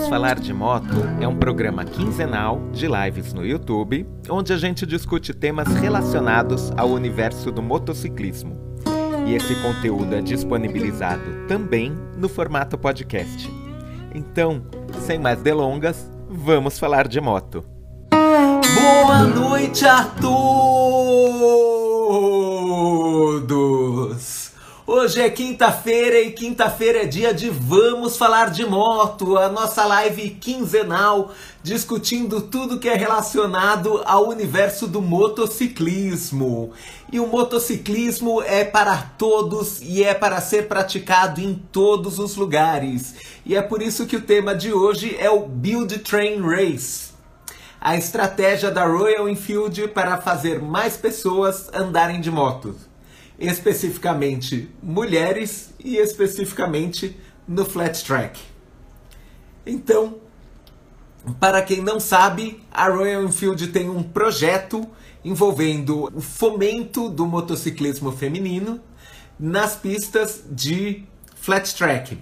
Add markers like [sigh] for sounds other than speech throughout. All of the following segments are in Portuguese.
Vamos Falar de Moto é um programa quinzenal de lives no YouTube, onde a gente discute temas relacionados ao universo do motociclismo. E esse conteúdo é disponibilizado também no formato podcast. Então, sem mais delongas, vamos falar de moto. Boa noite a todos! Hoje é quinta-feira e quinta-feira é dia de Vamos Falar de Moto, a nossa live quinzenal discutindo tudo que é relacionado ao universo do motociclismo. E o motociclismo é para todos e é para ser praticado em todos os lugares. E é por isso que o tema de hoje é o Build Train Race. A estratégia da Royal Enfield para fazer mais pessoas andarem de moto especificamente mulheres e especificamente no flat track. Então, para quem não sabe, a Royal Enfield tem um projeto envolvendo o fomento do motociclismo feminino nas pistas de flat track.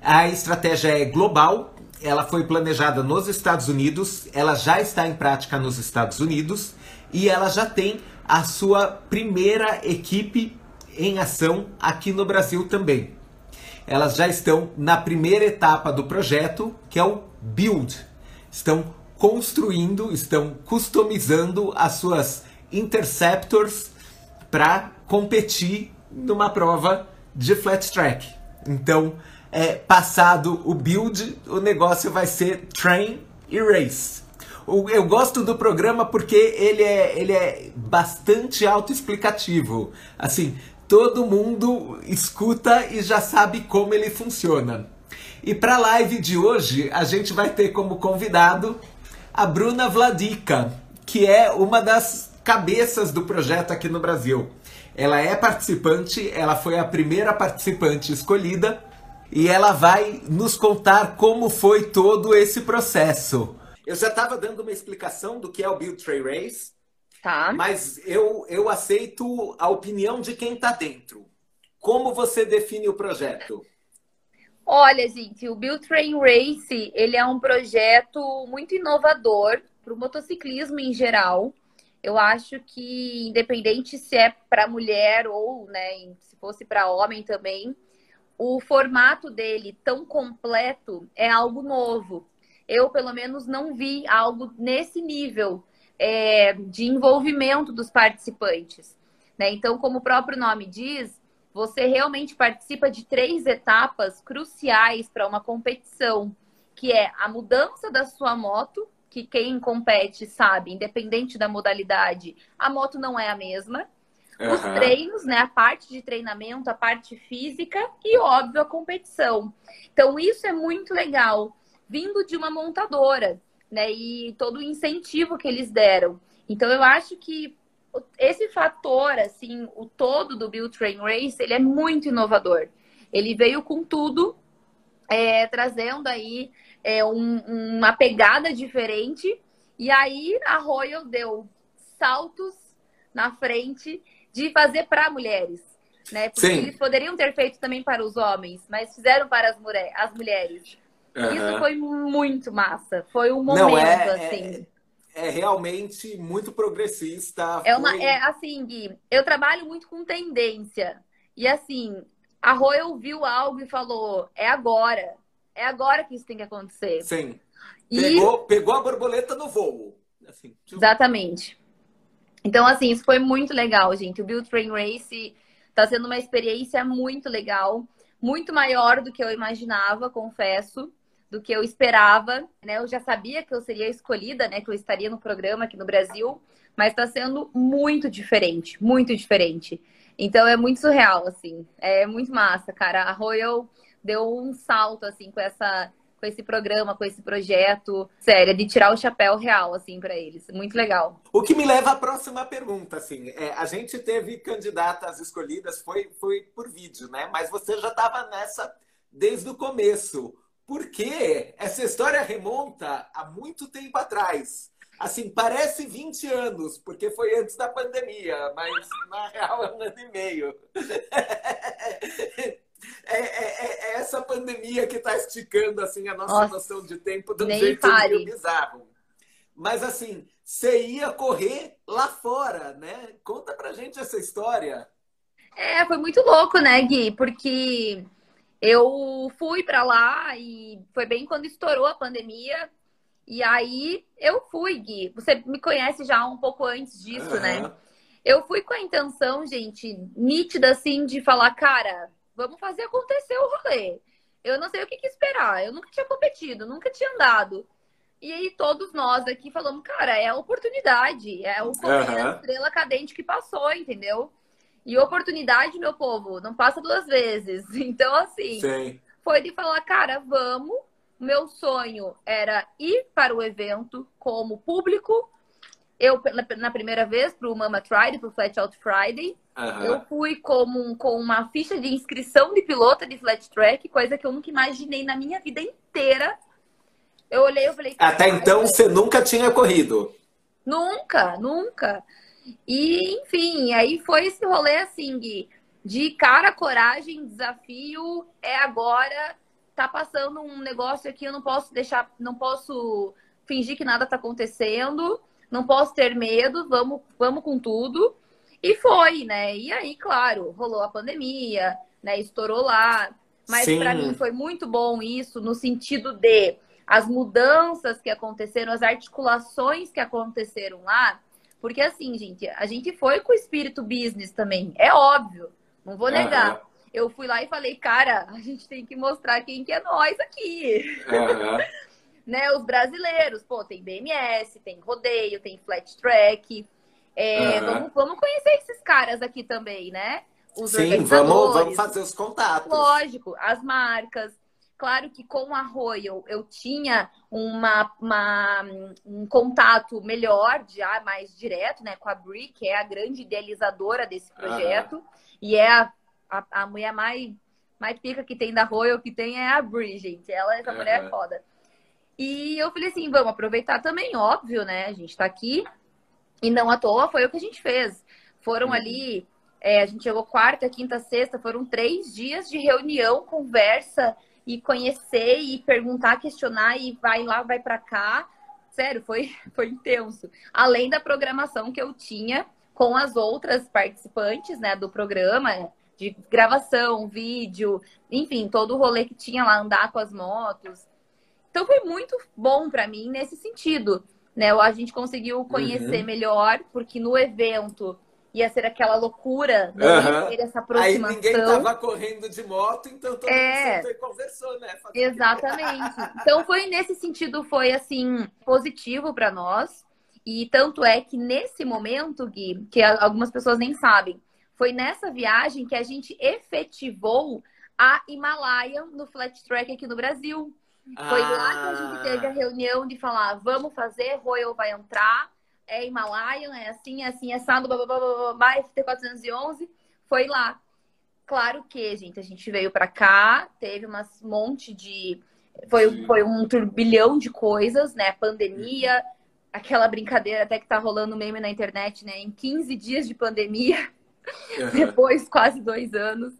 A estratégia é global, ela foi planejada nos Estados Unidos, ela já está em prática nos Estados Unidos e ela já tem a sua primeira equipe em ação aqui no Brasil também. Elas já estão na primeira etapa do projeto, que é o Build. Estão construindo, estão customizando as suas Interceptors para competir numa prova de flat track. Então, é, passado o build, o negócio vai ser train e race eu gosto do programa porque ele é, ele é bastante autoexplicativo. Assim, todo mundo escuta e já sabe como ele funciona. E para a live de hoje, a gente vai ter como convidado a Bruna Vladica, que é uma das cabeças do projeto aqui no Brasil. Ela é participante, ela foi a primeira participante escolhida e ela vai nos contar como foi todo esse processo. Eu já estava dando uma explicação do que é o Build Tray Race. Tá. Mas eu, eu aceito a opinião de quem está dentro. Como você define o projeto? Olha, gente, o Build Train Race ele é um projeto muito inovador para o motociclismo em geral. Eu acho que, independente se é para mulher ou né, se fosse para homem também, o formato dele tão completo é algo novo eu pelo menos não vi algo nesse nível é, de envolvimento dos participantes. Né? Então, como o próprio nome diz, você realmente participa de três etapas cruciais para uma competição, que é a mudança da sua moto, que quem compete sabe, independente da modalidade, a moto não é a mesma. Uhum. Os treinos, né? A parte de treinamento, a parte física e, óbvio, a competição. Então, isso é muito legal vindo de uma montadora, né? E todo o incentivo que eles deram. Então eu acho que esse fator, assim, o todo do Build Train Race, ele é muito inovador. Ele veio com tudo, é, trazendo aí é, um, uma pegada diferente. E aí a Royal deu saltos na frente de fazer para mulheres. Né? Porque Sim. eles poderiam ter feito também para os homens, mas fizeram para as, mulher, as mulheres. Uhum. Isso foi muito massa. Foi um momento, Não, é, assim. É, é, realmente muito progressista. É, uma, foi... é assim, Gui, eu trabalho muito com tendência. E assim, a Royal viu algo e falou: é agora. É agora que isso tem que acontecer. Sim. E... Pegou, pegou a borboleta no voo. Assim, Exatamente. Então, assim, isso foi muito legal, gente. O Build Train Race está sendo uma experiência muito legal, muito maior do que eu imaginava, confesso do que eu esperava, né? Eu já sabia que eu seria escolhida, né? Que eu estaria no programa aqui no Brasil, mas está sendo muito diferente, muito diferente. Então é muito surreal, assim. É muito massa, cara. A Royal deu um salto, assim, com essa com esse programa, com esse projeto, sério, de tirar o chapéu real, assim, para eles. Muito legal. O que me leva à próxima pergunta, assim. É, a gente teve candidatas escolhidas, foi, foi por vídeo, né? Mas você já estava nessa desde o começo porque essa história remonta a muito tempo atrás. Assim, parece 20 anos, porque foi antes da pandemia, mas na real é um ano e meio. [laughs] É, é, é, é essa pandemia que está esticando assim a nossa, nossa, noção de tempo de um jeito meio bizarro. Mas assim, você ia correr lá fora, né? Conta pra gente essa história. É, foi muito louco, né, Gui? Porque eu fui para lá e foi bem quando estourou a pandemia. E aí eu fui, Gui. Você me conhece já um pouco antes disso, uhum. né? Eu fui com a intenção, gente, nítida assim, de falar, cara, vamos fazer acontecer o rolê. Eu não sei o que, que esperar. Eu nunca tinha competido, nunca tinha andado. E aí todos nós aqui falamos, cara, é a oportunidade, é o uhum. estrela cadente que passou, entendeu? E oportunidade, meu povo, não passa duas vezes. [laughs] Então, assim, Sim. foi de falar, cara, vamos. Meu sonho era ir para o evento como público. Eu, na primeira vez, para o Mama Friday, para o Flat Out Friday, uhum. eu fui como, com uma ficha de inscrição de pilota de flat track, coisa que eu nunca imaginei na minha vida inteira. Eu olhei e falei... Até então, você nunca tinha corrido? Nunca, nunca. E, enfim, aí foi esse rolê assim, Gui, de cara, coragem, desafio, é agora, tá passando um negócio aqui, eu não posso deixar, não posso fingir que nada tá acontecendo, não posso ter medo, vamos, vamos com tudo. E foi, né? E aí, claro, rolou a pandemia, né? Estourou lá. Mas para mim foi muito bom isso, no sentido de as mudanças que aconteceram, as articulações que aconteceram lá, porque assim, gente, a gente foi com o espírito business também, é óbvio, não vou negar. Uhum. Eu fui lá e falei, cara, a gente tem que mostrar quem que é nós aqui. Uhum. [laughs] né, os brasileiros, pô, tem BMS, tem rodeio, tem flat track. É, uhum. vamos, vamos conhecer esses caras aqui também, né? Os Sim, vamos, vamos fazer os contatos. Lógico, as marcas. Claro que com a Royal eu tinha uma, uma, um contato melhor, já mais direto, né, com a Bri, que é a grande idealizadora desse projeto. Uhum. E é a, a, a, mulher mais, mais pica que tem da Royal, que tem é a Bri, gente. Ela, essa uhum. mulher é foda. E eu falei assim, vamos aproveitar também, óbvio, né? A gente tá aqui. E não à toa foi o que a gente fez. Foram uhum. ali, é, a gente chegou quarta, quinta, sexta, foram três dias de reunião, conversa e conhecer e perguntar, questionar e vai lá, vai para cá. Sério, foi, [laughs] foi intenso. Além da programação que eu tinha com as outras participantes, né, do programa, de gravação, vídeo, enfim, todo o rolê que tinha lá, andar com as motos. Então foi muito bom para mim nesse sentido, né? A gente conseguiu conhecer uhum. melhor, porque no evento ia ser aquela loucura, né? Uhum. Ter essa aproximação. Aí ninguém tava correndo de moto, então todo é... mundo conversou, né? Fazendo Exatamente. então foi nesse sentido, foi assim, positivo para nós. E tanto é que nesse momento, Gui, que algumas pessoas nem sabem, foi nessa viagem que a gente efetivou a Himalaia no flat track aqui no Brasil. Foi ah. lá que a gente teve a reunião de falar, vamos fazer, Royal vai entrar é Himalayan, é assim, é assim, é sábado, blá, blá, blá, blá, FT411, foi lá. Claro que, gente, a gente veio para cá, teve um monte de. Foi, foi um turbilhão de coisas, né? Pandemia, aquela brincadeira até que tá rolando meme na internet, né? Em 15 dias de pandemia, [laughs] uhum. depois quase dois anos.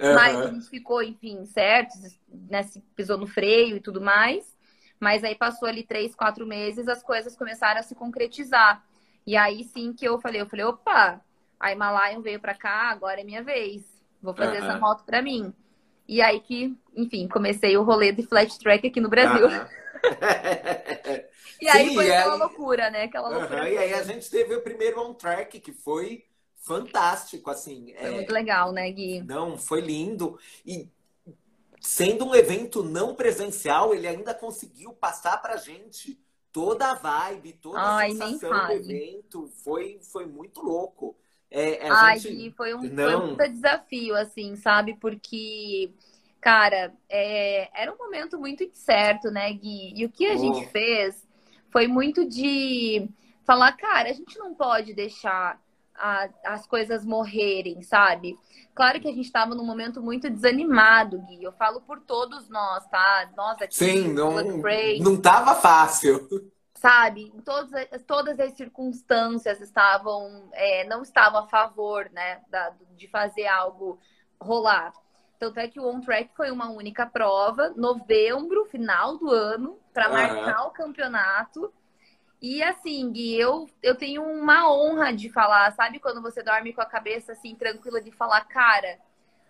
Uhum. Mas a gente ficou, enfim, certo, né? Se pisou no freio e tudo mais. Mas aí passou ali três, quatro meses, as coisas começaram a se concretizar. E aí sim que eu falei, eu falei, opa, a Himalayan veio para cá, agora é minha vez. Vou fazer essa moto para mim. E aí que, enfim, comecei o rolê de flat track aqui no Brasil. [laughs] e aí sim, foi e aquela aí... loucura, né? Aquela loucura. E aí a gente teve o primeiro on track que foi fantástico, assim. Foi é... muito legal, né, Gui? Não, foi lindo. E sendo um evento não presencial, ele ainda conseguiu passar pra gente toda a vibe, toda Ai, a sensação do evento. Foi, foi muito louco. É, Ai, gente... foi, um, não... foi um desafio, assim, sabe? Porque, cara, é, era um momento muito incerto, né, Gui? E o que a oh. gente fez foi muito de falar, cara, a gente não pode deixar a, as coisas morrerem, sabe? Claro que a gente estava num momento muito desanimado, Gui. Eu falo por todos nós, tá? Nós aqui. Sim, não, não tava fácil. Sabe? Todas, todas as circunstâncias estavam, é, não estavam a favor, né, da, de fazer algo rolar. Tanto é que o On Track foi uma única prova, novembro, final do ano, para marcar o campeonato. E assim, Gui, eu, eu tenho uma honra de falar, sabe quando você dorme com a cabeça assim, tranquila de falar, cara,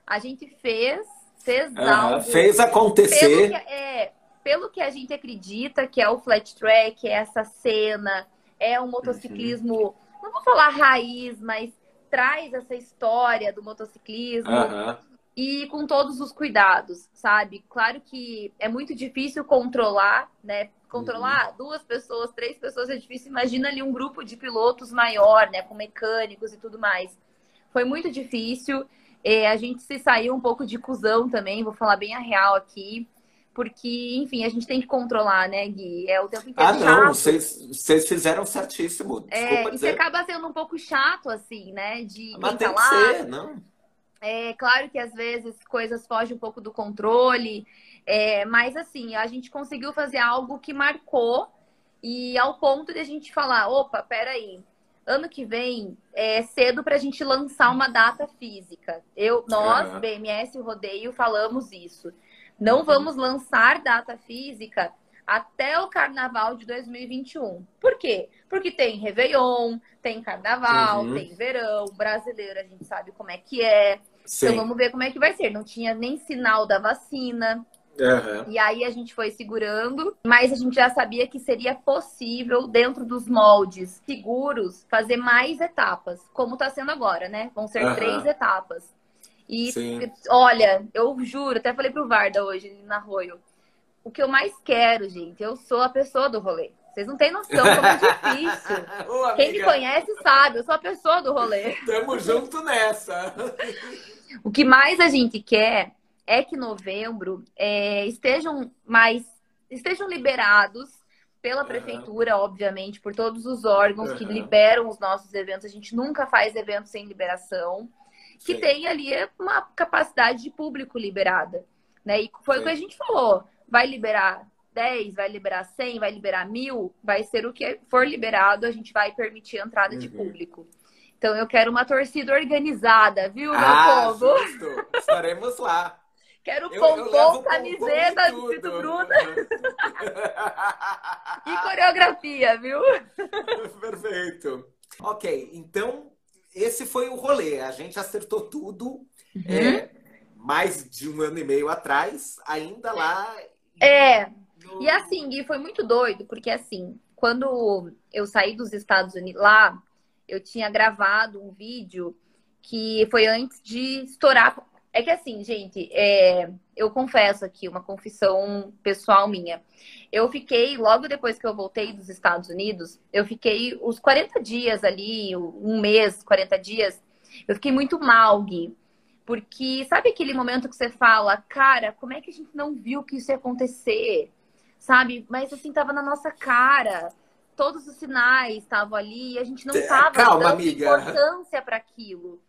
a gente fez, fez Aham, algo. Fez Pelo acontecer. que, é, pelo que a gente acredita que é o flat track, é essa cena, é um motociclismo, não vou falar raiz, mas traz essa história do motociclismo Aham. e com todos os cuidados, sabe? Claro que é muito difícil controlar, né? Controlar duas pessoas, três pessoas é difícil. Imagina ali um grupo de pilotos maior, né? Com mecânicos e tudo mais. Foi muito difícil. É, a gente se saiu um pouco de cuzão também, vou falar bem a real aqui. Porque, enfim, a gente tem que controlar, né, Gui? É o tempo inteiro Ah, não, vocês vocês fizeram certíssimo. É, Desculpa e você dizer. acaba sendo um pouco chato, assim, né? De Mas quem tem que ser, não? é claro que às vezes coisas fogem um pouco do controle, é, mas assim, a gente conseguiu fazer algo que marcou e ao ponto de a gente falar, opa, peraí, ano que vem é cedo para a gente lançar uma data física. Eu, nós, Aham. BMS e Rodeio, falamos isso. Não Uhum. vamos lançar data física até o carnaval de 2021. Por quê? Porque tem Réveillon, tem carnaval, Uhum. tem verão, brasileiro, a gente sabe como é que é. Sim. Então vamos ver como é que vai ser. Não tinha nem sinal da vacina. Aham. E aí a gente foi segurando, mas a gente já sabia que seria possível, dentro dos moldes seguros, fazer mais etapas, como está sendo agora, né? Vão ser Aham. três etapas. E Sim. olha, eu juro, até falei pro Varda hoje na Arroio. O que eu mais quero, gente, eu sou a pessoa do rolê. Vocês não têm noção como é difícil. [laughs] Ô, Quem me conhece sabe, eu sou a pessoa do rolê. Tamo junto nessa. O que mais a gente quer é que novembro é, estejam mais estejam liberados pela prefeitura, obviamente, por todos os órgãos que Aham. liberam os nossos eventos. A gente nunca faz evento sem liberação. Que Sim. tem ali uma capacidade de público liberada. Né? E foi Sim. o que a gente falou. Vai liberar 10, vai liberar 100, vai liberar mil, vai ser o que for liberado, a gente vai permitir a entrada de Uhum. público. Então eu quero uma torcida organizada, viu, meu Ah, povo? justo. Estaremos lá. Quero pompom, camiseta, pompom e escrito tudo. Bruna e coreografia, viu? [laughs] Perfeito. Ok, então esse foi o rolê. A gente acertou tudo. Uhum. é, mais de um ano e meio atrás, ainda lá. É. no- E assim, Gui, foi muito doido, porque assim, quando eu saí dos Estados Unidos lá, eu tinha gravado um vídeo que foi antes de estourar. É que assim, gente, é, eu confesso aqui, uma confissão pessoal minha. Eu fiquei, logo depois que eu voltei dos Estados Unidos, eu fiquei os 40 dias ali, um mês, 40 dias, eu fiquei muito mal, Gui. Porque sabe aquele momento que você fala, cara, como é que a gente não viu que isso ia acontecer? Sabe? Mas assim, tava na nossa cara. Todos os sinais estavam ali e a gente não É, tava calma, dando amiga. importância para aquilo.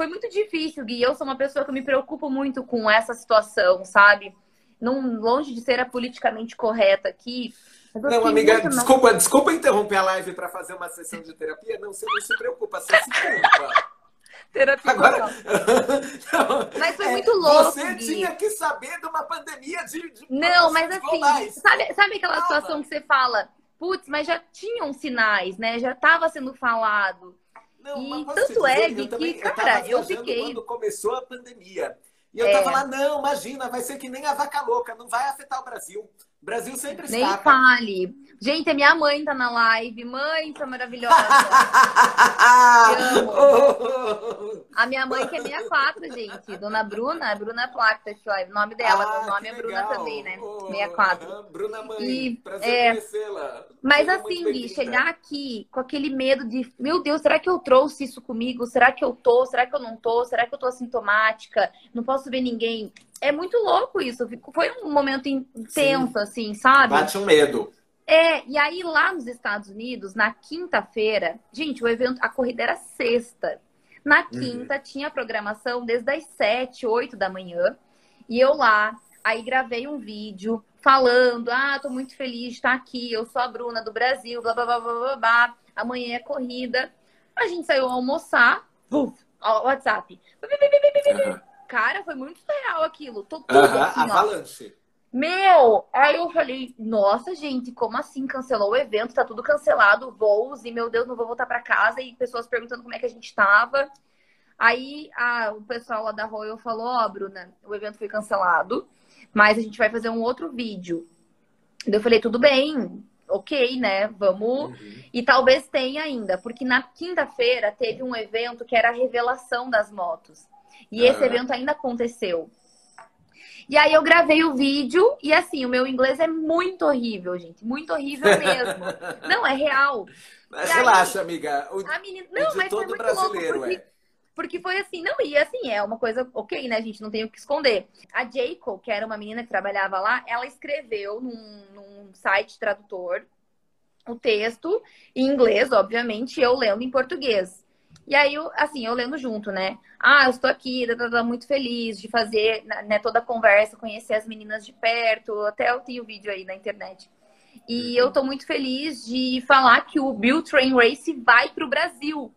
Foi muito difícil, Gui. Eu sou uma pessoa que me preocupo muito com essa situação, sabe? Não, longe de ser a politicamente correta aqui. Não, amiga, muito desculpa, desculpa interromper a live para fazer uma sessão de terapia. Não, você não se preocupa, você se culpa. [laughs] terapia Agora. total. [laughs] Mas foi É, muito louco, Você Gui. tinha que saber de uma pandemia de. de Não, mas assim, globais. sabe, sabe aquela Calma. situação que você fala, putz, mas já tinham sinais, né? Já estava sendo falado. Não, E tanto é, Gui, eu também- que, eu cara, eu viajando fiquei- Quando começou a pandemia. E eu É. tava lá, não, imagina, vai ser que nem a vaca louca, não vai afetar o Brasil. O Brasil sempre Nem escapa. fale. Gente, a minha mãe tá na live. Mãe, tá maravilhosa. [laughs] amo. A minha mãe que é 64, gente. Dona Bruna, Bruna Placa, tá aqui, ó. O nome dela, Ah, o nome é Bruna legal. também, né? Oh, 64. aham, Bruna Mãe, E, prazer é, conhecê-la. Mas Seja muito assim, Gui, chegar aqui com aquele medo de, meu Deus, será que eu trouxe isso comigo? Será que eu tô? Será que eu não tô? Será que eu tô assintomática? Não posso ver ninguém. É muito louco isso. Foi um momento intenso, assim, sabe? Bate um medo. É, e aí lá nos Estados Unidos, na quinta-feira, gente, o evento, a corrida era sexta. Na quinta tinha a programação desde as sete, oito da manhã. E eu lá, aí gravei um vídeo falando: ah, tô muito feliz de estar aqui, eu sou a Bruna do Brasil, blá blá blá blá blá, blá. amanhã é corrida. A gente saiu almoçar, uf, WhatsApp. Aham. Cara, foi muito surreal aquilo. Tô tudo Uh -huh, assim, avalanche. Meu, aí eu falei, nossa, gente, como assim cancelou o evento? Tá tudo cancelado, voos, e meu Deus, não vou voltar para casa. E pessoas perguntando como é que a gente tava. Aí a, o pessoal lá da Royal falou, ó, oh, Bruna, o evento foi cancelado, mas a gente vai fazer um outro vídeo. Eu falei, tudo bem, ok, né? Vamos. Uhum. E talvez tenha ainda, porque na quinta-feira teve um evento que era a revelação das motos. E esse evento ainda aconteceu. E aí eu gravei o vídeo e assim, o meu inglês é muito horrível, gente. Muito horrível mesmo. [laughs] não, é real. Mas relaxa, aí, amiga. O, a menina... Não, mas todo brasileiro louco, porque, é. Porque foi assim, não, e assim, é uma coisa ok, né? Gente não tem o que esconder. A Jaco, que era uma menina que trabalhava lá, ela escreveu num, num site tradutor o texto em inglês, obviamente, eu lendo em português. E aí, eu, assim, eu lendo junto, né? Ah, eu estou aqui, tá, muito feliz de fazer né, toda a conversa, conhecer as meninas de perto. Até eu tenho vídeo aí na internet. E eu tô muito feliz de falar que o Bill Train Race vai para o Brasil.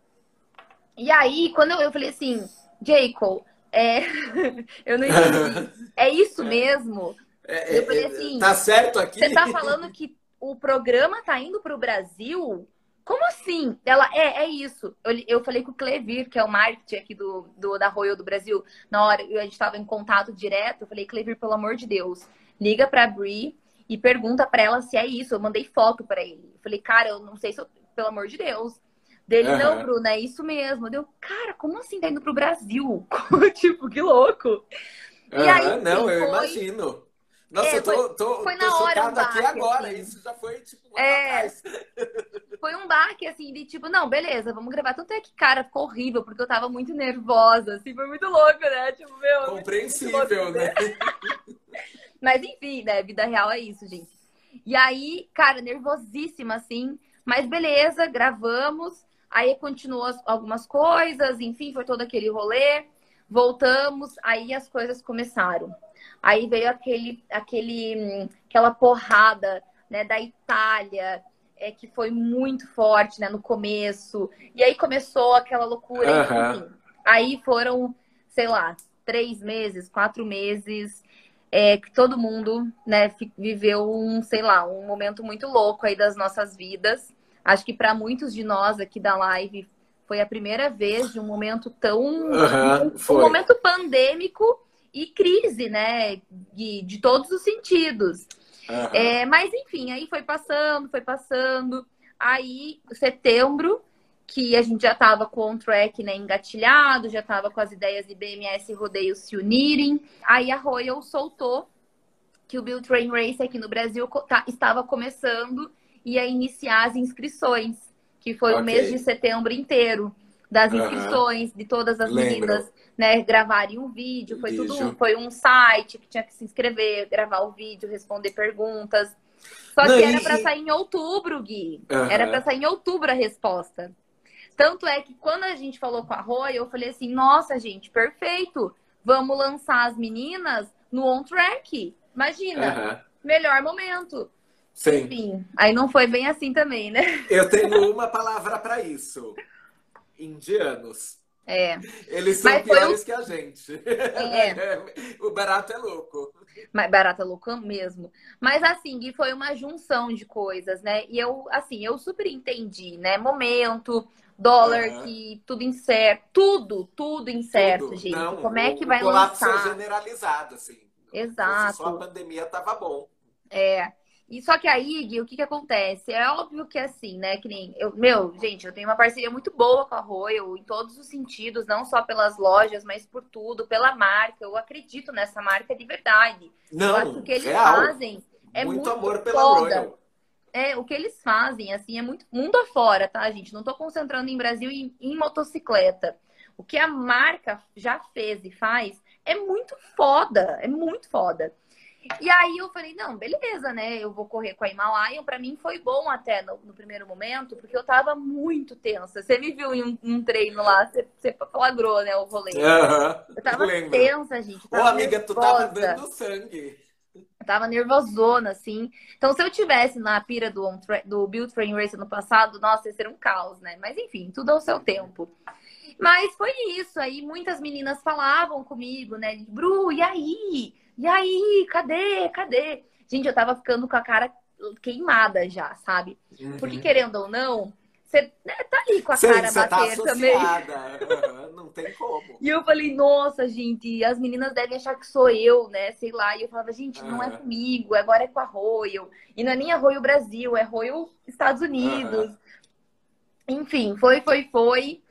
E aí, quando eu, eu falei assim, Jacob, é... [laughs] eu não entendi. É isso [laughs] mesmo? É, eu falei é, assim, tá certo aqui? Você tá falando que o programa tá indo para o Brasil? Como assim? Ela, é, é isso. Eu, eu falei com o Clevir, que é o marketing aqui do, do, da Royal do Brasil, na hora a gente estava em contato direto. Eu falei, Clevir, pelo amor de Deus, liga pra Bri e pergunta pra ela se é isso. Eu mandei foto pra ele. Eu falei, cara, eu não sei se eu, pelo amor de Deus. Dele, uhum. não, Bruna, é isso mesmo. Deu, cara, como assim tá indo pro Brasil? [laughs] tipo, que louco. Uhum. Aí, não, eu foi... imagino. Nossa, é, eu tô, tô, foi na hora um aqui agora. Assim. Isso já foi, tipo, um é, [laughs] Foi um baque, assim, de tipo, não, beleza, vamos gravar. Tanto é que, cara, ficou horrível, porque eu tava muito nervosa, assim, foi muito louco, né? Tipo, meu... Compreensível, né? [laughs] Mas, enfim, né? Vida real é isso, gente. E aí, cara, nervosíssima, assim. Mas beleza, gravamos. Aí continuou algumas coisas, enfim, foi todo aquele rolê. Voltamos, aí as coisas começaram. Aí veio aquele, aquele, aquela porrada né, da Itália, é, que foi muito forte né, no começo. E aí começou aquela loucura. Uhum. Enfim. Aí foram, sei lá, três meses, quatro meses, é, que todo mundo né, viveu um, sei lá, um momento muito louco aí das nossas vidas. Acho que para muitos de nós aqui da live foi a primeira vez de um momento tão. Uhum, um, um momento pandêmico e crise, né? De, de todos os sentidos. Uhum. É, mas enfim, aí foi passando, foi passando. Aí, setembro, que a gente já estava com o track né, engatilhado, já estava com as ideias de BMS e rodeio se unirem. Aí a Royal soltou que o Build Train Race aqui no Brasil tá, estava começando e a iniciar as inscrições, que foi okay. o mês de setembro inteiro das inscrições, uhum. de todas as Lembro. meninas né, gravarem um vídeo. Foi vídeo. tudo, foi um site que tinha que se inscrever, gravar o vídeo, responder perguntas. Só Não, que era e... para sair em outubro, Gui. Uhum. Era para sair em outubro a resposta. Tanto é que quando a gente falou com a Roy, eu falei assim: nossa, gente, perfeito. Vamos lançar as meninas no on track. Imagina, uhum. melhor momento. Sim. Aí não foi bem assim também, né? Eu tenho uma palavra para isso indianos. É. Eles são Mas piores o... que a gente. É. [laughs] o barato é louco. Mas barato é louco mesmo. Mas assim, Gui, foi uma junção de coisas, né? E eu, assim, eu super entendi, né? Momento, dólar uhum. que tudo incerto, tudo, tudo incerto, tudo. gente. Não, Como é que vai lançar? colapso generalizado, assim. Exato. Só a pandemia tava bom. É. E só que aí, Gui, o que que acontece? É óbvio que é assim, né? Que nem eu, meu, gente, eu tenho uma parceria muito boa com a Royal em todos os sentidos, não só pelas lojas, mas por tudo, pela marca. Eu acredito nessa marca de verdade. Não, eu acho que eles real. fazem é muito, muito amor pela foda. Royal. É, o que eles fazem, assim, é muito mundo afora, tá, gente? Não tô concentrando em Brasil e em motocicleta. O que a marca já fez e faz é muito foda, é muito foda. E aí eu falei, não, beleza, né? Eu vou correr com a Himalayan. Para mim foi bom até no, no, primeiro momento, porque eu tava muito tensa. Você me viu em um, um treino lá, você, você flagrou, né, o rolê. Uhum, eu tava lembro. tensa, gente. Ô, amiga, nervosa. tu tava dando sangue. Eu tava nervosona, assim. Então, se eu tivesse na pira do, do Build Train Race no passado, nossa, ia ser um caos, né? Mas enfim, tudo ao seu tempo. Mas foi isso. Aí muitas meninas falavam comigo, né? Bru, e aí? E aí? Cadê? Cadê? Gente, eu tava ficando com a cara queimada já, sabe? Uhum. Porque querendo ou não, você né, tá ali com a Sim, cara tá bater tá também. Uhum, não tem como. E eu falei, nossa, gente, as meninas devem achar que sou eu, né? Sei lá. E eu falava, gente, uhum. não é comigo, agora é com a Royal. E não é nem a Royal Brasil, é Royal Estados Unidos. Enfim, foi, foi, foi.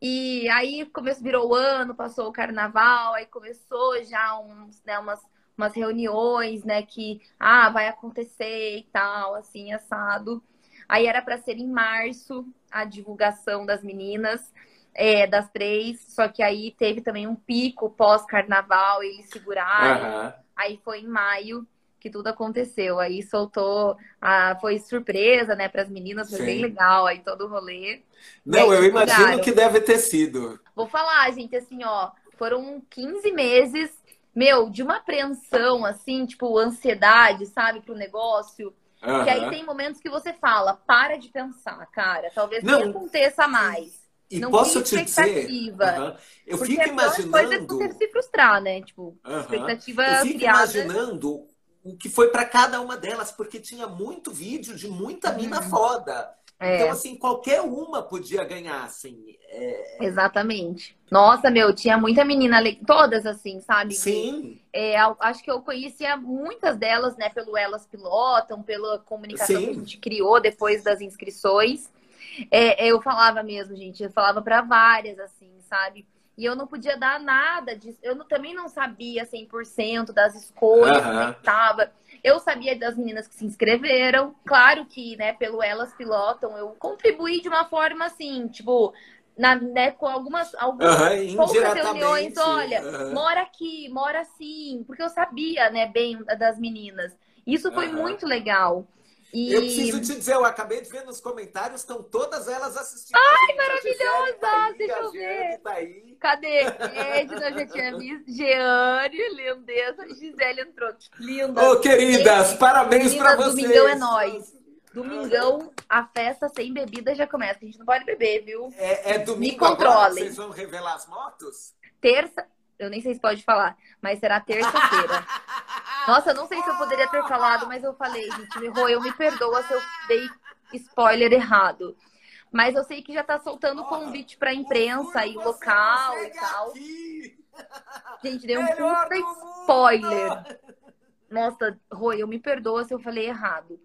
E aí começou, virou o ano, passou o carnaval, aí começou já uns, né, umas, umas reuniões, né, que ah, vai acontecer e tal, assim, assado. Aí era para ser em março a divulgação das meninas, é, das três, só que aí teve também um pico pós-carnaval, eles seguraram. Uhum. Aí foi em maio que tudo aconteceu. Aí soltou, a, foi surpresa, né, para as meninas, foi Sim. bem legal aí todo o rolê. Não, eu imagino que deve ter sido. Vou falar, gente, assim, ó, foram 15 meses, meu, de uma apreensão, assim, tipo, ansiedade, sabe, pro negócio. Uhum. Que aí tem momentos que você fala, para de pensar, cara, talvez não, nem aconteça mais. E não posso te dizer, uhum. eu fico imaginando. Coisa é você se frustrar, né? Tipo, uhum. expectativa eu fico criada... imaginando o que foi para cada uma delas, porque tinha muito vídeo de muita mina uhum. foda. É. Então, assim, qualquer uma podia ganhar, assim. É... Exatamente. Nossa, meu, tinha muita menina, todas assim, sabe? Sim. É, acho que eu conhecia muitas delas, né, pelo Elas Pilotam, pela comunicação Sim. que a gente criou depois das inscrições. É, eu falava mesmo, gente, eu falava para várias, assim, sabe? E eu não podia dar nada disso. Eu não, também não sabia 100% das escolhas, uhum. que tava. Eu sabia das meninas que se inscreveram. Claro que, né, pelo Elas Pilotam, eu contribuí de uma forma assim, tipo, na, né, com algumas, algumas uhum, poucas reuniões, olha, uhum. mora aqui, mora assim, porque eu sabia, né, bem das meninas. Isso foi uhum. muito legal. E... Eu preciso te dizer, eu acabei de ver nos comentários, estão todas elas assistindo. Ai, maravilhosa! Tá aí, Deixa eu ver. Tá Cadê? Edna já tinha visto. Jeane, lindeza. Gisele entrou. Linda. Ô, queridas, parabéns para vocês. Domingão é nós. Domingão, a festa sem bebida já começa. A gente não pode beber, viu? É, é domingo Me controlem. Vocês vão revelar as motos? Terça, eu nem sei se pode falar, mas será terça-feira. [laughs] Nossa, eu não sei se eu poderia ter falado, mas eu falei, gente, me eu me perdoa se eu dei spoiler errado. Mas eu sei que já tá soltando convite pra imprensa e local e tal. Gente, deu um puta spoiler. Nossa, Rui, eu me perdoa se eu falei errado.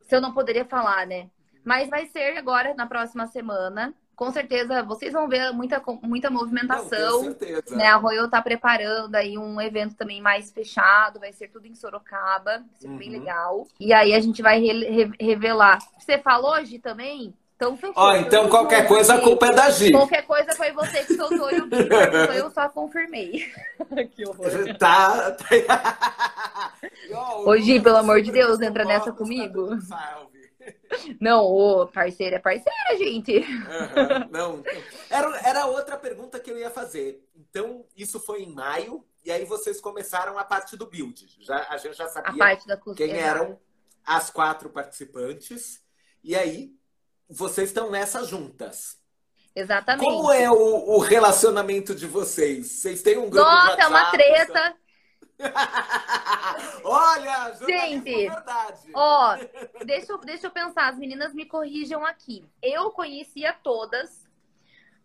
Se eu não poderia falar, né? Mas vai ser agora, na próxima semana com certeza vocês vão ver muita, muita movimentação. Não, certeza. Né? A Royal está preparando aí um evento também mais fechado, vai ser tudo em Sorocaba, vai ser uhum. bem legal. E aí a gente vai re re revelar. Você falou hoje também? Então fechou. Ó, então qualquer coisa a culpa é da Gi. Qualquer coisa foi você que soltou e o [laughs] Gui, eu só confirmei. [laughs] que horror. Tá. tá... [laughs] Ô, Gi, pelo amor de Deus, entra nessa comigo. Salve. Não, o parceiro é parceira, gente. Uhum, [laughs] não. Era, era outra pergunta que eu ia fazer. Então, isso foi em maio, e aí vocês começaram a parte do build. Já, a gente já sabia quem eram as quatro participantes. E aí, vocês estão nessa juntas. Exatamente. Como é o, o relacionamento de vocês? Vocês têm um grupo Nossa, é uma treta. [laughs] Olha, gente, verdade. ó, deixa eu, deixa eu pensar, as meninas me corrijam aqui. Eu conhecia todas.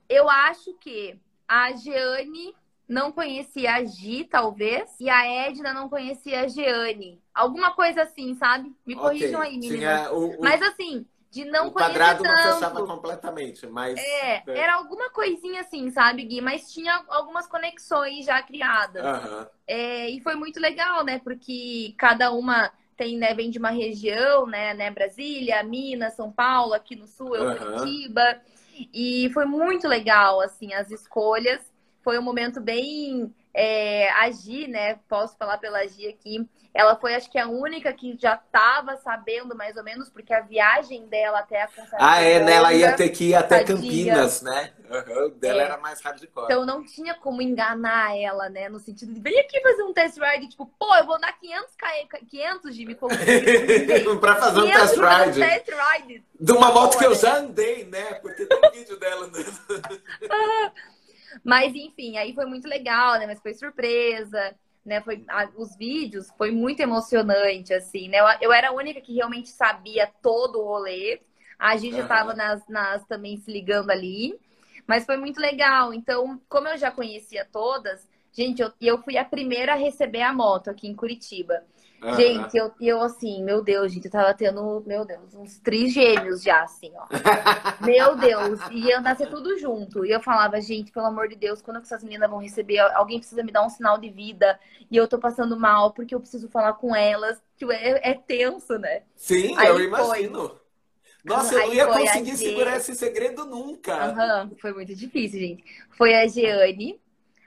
Eu acho que a Jeane não conhecia a Gi, talvez, e a Edna não conhecia a Jeane. Alguma coisa assim, sabe? Me corrijam okay. aí, meninas. O, o... Mas assim, de não o quadrado não fechava completamente, mas... É, é, era alguma coisinha assim, sabe, Gui? Mas tinha algumas conexões já criadas. Uhum. É, e foi muito legal, né? Porque cada uma tem, né, vem de uma região, né, né? Brasília, Minas, São Paulo, aqui no sul, eu, uhum. Curitiba. E foi muito legal, assim, as escolhas. Foi um momento bem é, a Gi, né? Posso falar pela Gi aqui. Ela foi, acho que, a única que já estava sabendo mais ou menos, porque a viagem dela até a Ah, é, né? Ela ia ter que ir até Campinas, né? Uhum, dela é. era mais hardcore. Então não tinha como enganar ela, né? No sentido de vem aqui fazer um test ride, tipo, pô, eu vou dar 500, 500 de me [laughs] Pra fazer um test ride. Um test ride. De uma moto que eu já andei, né? Porque tem vídeo dela. Né? [laughs] Mas enfim, aí foi muito legal, né? Mas foi surpresa, né? Foi a, os vídeos foi muito emocionante, assim, né? Eu, eu, era a única que realmente sabia todo o rolê. A Gigi uhum. tava nas, nas também se ligando ali. Mas foi muito legal. Então, como eu já conhecia todas, gente, eu, eu fui a primeira a receber a moto aqui em Curitiba. Uhum. Gente, eu, eu assim, meu Deus, gente, eu tava tendo, meu Deus, uns trigêmeos já, assim, ó. [laughs] meu Deus, e ia nascer tudo junto. E eu falava, gente, pelo amor de Deus, quando essas meninas vão receber? Alguém precisa me dar um sinal de vida. E eu tô passando mal porque eu preciso falar com elas. Tipo, é, é tenso, né? Sim, Aí eu imagino. Foi. Nossa, eu não ia conseguir segurar esse segredo nunca. Uhum, foi muito difícil, gente. Foi a Jeane,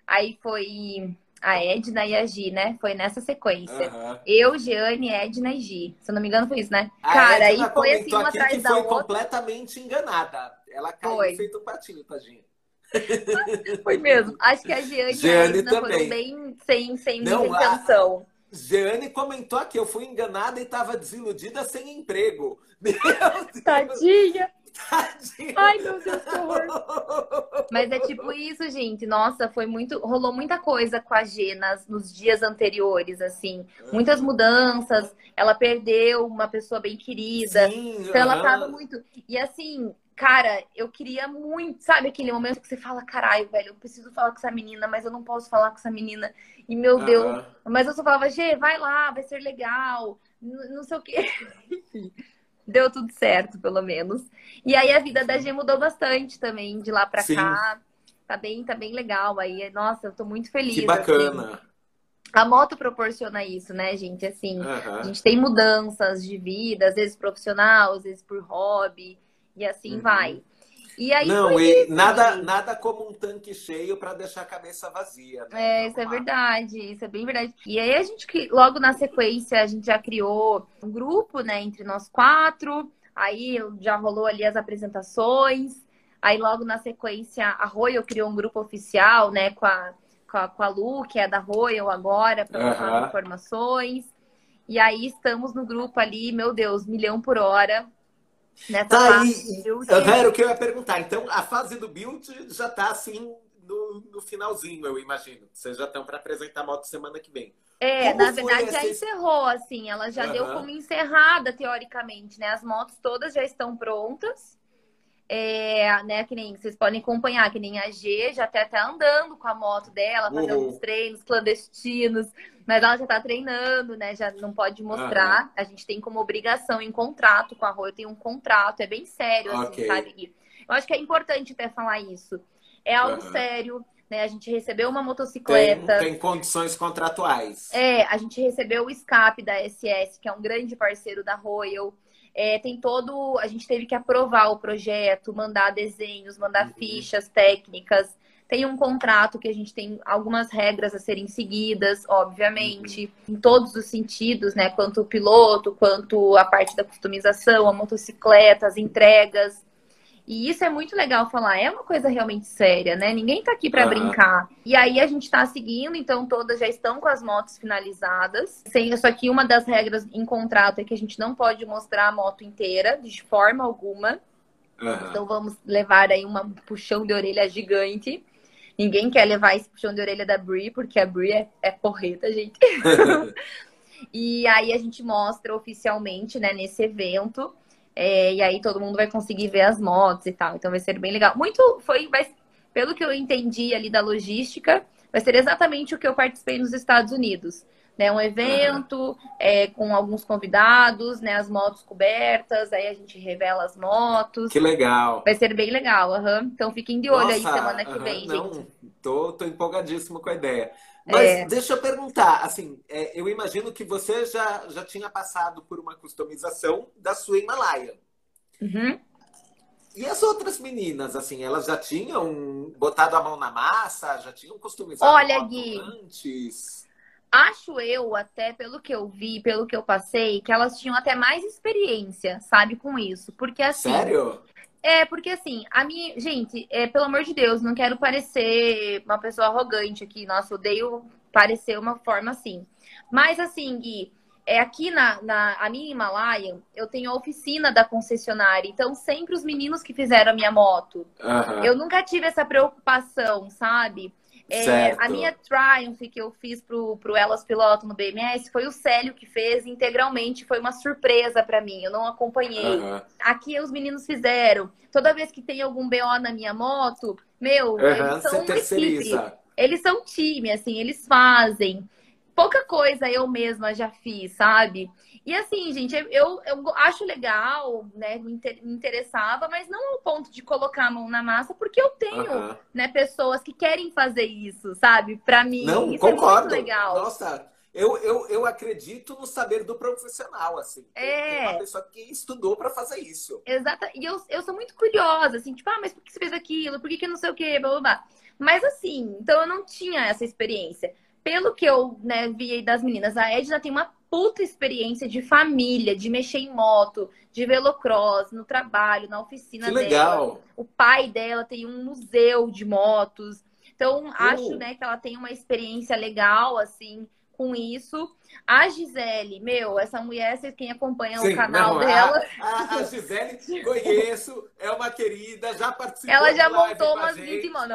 aí foi a Edna e a Gi, né? Foi nessa sequência. Uhum. Eu, Giane, Edna e Gi. Se eu não me engano, foi isso, né? A Cara, aí foi assim uma atrás que da foi outra. completamente enganada. Ela caiu foi. feito um patinho, tadinha. [laughs] foi mesmo. Acho que a Giane, Giane e a Edna também. foram bem sem, sem não, muita intenção. A... Jeane comentou que eu fui enganada e estava desiludida sem emprego. [laughs] Meu Deus. Tadinha. Tadinha. Ai, meu Deus, que horror. Mas é tipo isso, gente. Nossa, foi muito. Rolou muita coisa com a G nas, nos dias anteriores, assim. Muitas mudanças. Ela perdeu uma pessoa bem querida. Sim, então ela tava muito. E assim, cara, eu queria muito, sabe aquele momento que você fala, caralho, velho, eu preciso falar com essa menina, mas eu não posso falar com essa menina. E meu Deus. Mas eu só falava, G, vai lá, vai ser legal. Não sei o quê. [laughs] Deu tudo certo, pelo menos. E aí a vida da G mudou bastante também, de lá pra Sim. cá. Tá bem, tá bem legal. Aí, nossa, eu tô muito feliz. Que bacana. Assim. A moto proporciona isso, né, gente? Assim, uhum. a gente tem mudanças de vida, às vezes profissional, às vezes por hobby, e assim uhum. vai. E aí não, e isso, nada, nada como um tanque cheio para deixar a cabeça vazia. Né? É, isso é verdade, isso é bem verdade. E aí a gente, logo na sequência, a gente já criou um grupo, né, entre nós quatro. Aí já rolou ali as apresentações. Aí logo na sequência, a Royal criou um grupo oficial, né, com a, com a, com a Lu, que é da Royal agora, para uhum. as informações. E aí estamos no grupo ali, meu Deus, milhão por hora Nessa tá aí. Era o que eu ia perguntar. Então, a fase do build já está assim no, no, finalzinho, eu imagino. Vocês já estão para apresentar a moto semana que vem. É, como na verdade já encerrou, assim, ela já uhum. deu como encerrada, teoricamente, né? As motos todas já estão prontas. É, né, que nem vocês podem acompanhar, que nem a G já até tá andando com a moto dela, fazendo uhum. uns treinos clandestinos, mas ela já tá treinando, né? Já não pode mostrar. Uhum. A gente tem como obrigação em contrato com a Rô, eu tenho um contrato, é bem sério, assim, okay. sabe? Eu acho que é importante até falar isso. É algo uhum. sério, né? A gente recebeu uma motocicleta. Tem, tem, condições contratuais. É, a gente recebeu o escape da SS, que é um grande parceiro da Royal. É, tem todo. A gente teve que aprovar o projeto, mandar desenhos, mandar uhum. fichas técnicas. Tem um contrato que a gente tem algumas regras a serem seguidas, obviamente, uhum. em todos os sentidos, né? Quanto o piloto, quanto a parte da customização, a motocicleta, as entregas. E isso é muito legal falar, é uma coisa realmente séria, né? Ninguém tá aqui para uhum. brincar. E aí a gente tá seguindo, então todas já estão com as motos finalizadas. Só que uma das regras em contrato é que a gente não pode mostrar a moto inteira, de forma alguma. Uhum. Então vamos levar aí um puxão de orelha gigante. Ninguém quer levar esse puxão de orelha da Brie, porque a Brie é, é porreta, gente. [laughs] e aí a gente mostra oficialmente, né, nesse evento. É, e aí todo mundo vai conseguir ver as motos e tal. Então vai ser bem legal. Muito foi, vai, pelo que eu entendi ali da logística, vai ser exatamente o que eu participei nos Estados Unidos. Né, um evento uhum. é, com alguns convidados, né, as motos cobertas, aí a gente revela as motos. Que legal. Vai ser bem legal, uhum. então fiquem de olho Nossa, aí semana que vem, não, gente. Tô, tô empolgadíssimo com a ideia. Mas é... deixa eu perguntar, assim, é, eu imagino que você já, já tinha passado por uma customização da sua Himalaia. Uhum. E as outras meninas, assim, elas já tinham botado a mão na massa, já tinham costumizado Olha, Gui, antes? Acho eu, até pelo que eu vi, pelo que eu passei, que elas tinham até mais experiência, sabe, com isso. Porque assim. Sério? É, porque assim, a minha. Gente, é, pelo amor de Deus, não quero parecer uma pessoa arrogante aqui. Nossa, odeio parecer uma forma assim. Mas assim, Gui, é aqui na, na a minha Himalaia, eu tenho a oficina da concessionária. Então, sempre os meninos que fizeram a minha moto. Aham. Eu nunca tive essa preocupação, sabe? É, a minha Triumph que eu fiz pro, pro Elas Piloto no BMS foi o Célio que fez integralmente. Foi uma surpresa pra mim, eu não acompanhei. Aham. Aqui os meninos fizeram. Toda vez que tem algum BO na minha moto, meu, Aham, eles são Você uma equipe. Eles são time, assim, eles fazem. Pouca coisa eu mesma já fiz, sabe? E assim, gente, eu, eu acho legal, né? Me inter- me interessava, mas não ao ponto de colocar a mão na massa, porque eu tenho, Aham. né, pessoas que querem fazer isso, sabe? Pra mim, Não, isso é concordo. muito legal. Nossa, eu, eu, eu acredito no saber do profissional, assim. É. Tem uma pessoa que estudou para fazer isso. Exata. E eu, eu sou muito curiosa, assim, tipo, ah, mas por que você fez aquilo? Por que, que não sei o quê? Blá, blá, blá. Mas assim, então eu não tinha essa experiência. Pelo que eu né, vi aí das meninas, a Edna tem uma puta experiência de família, de mexer em moto, de velocross, no trabalho, na oficina Que dela. legal. O pai dela tem um museu de motos. Então, acho, Uh. né, que ela tem uma experiência legal, assim, com isso. A Gisele, meu, essa mulher, vocês quem acompanha Sim, o canal não, dela, A, a [laughs] Gisele conheço, é uma querida, já participou. Ela já de montou umas gente. 20 motos.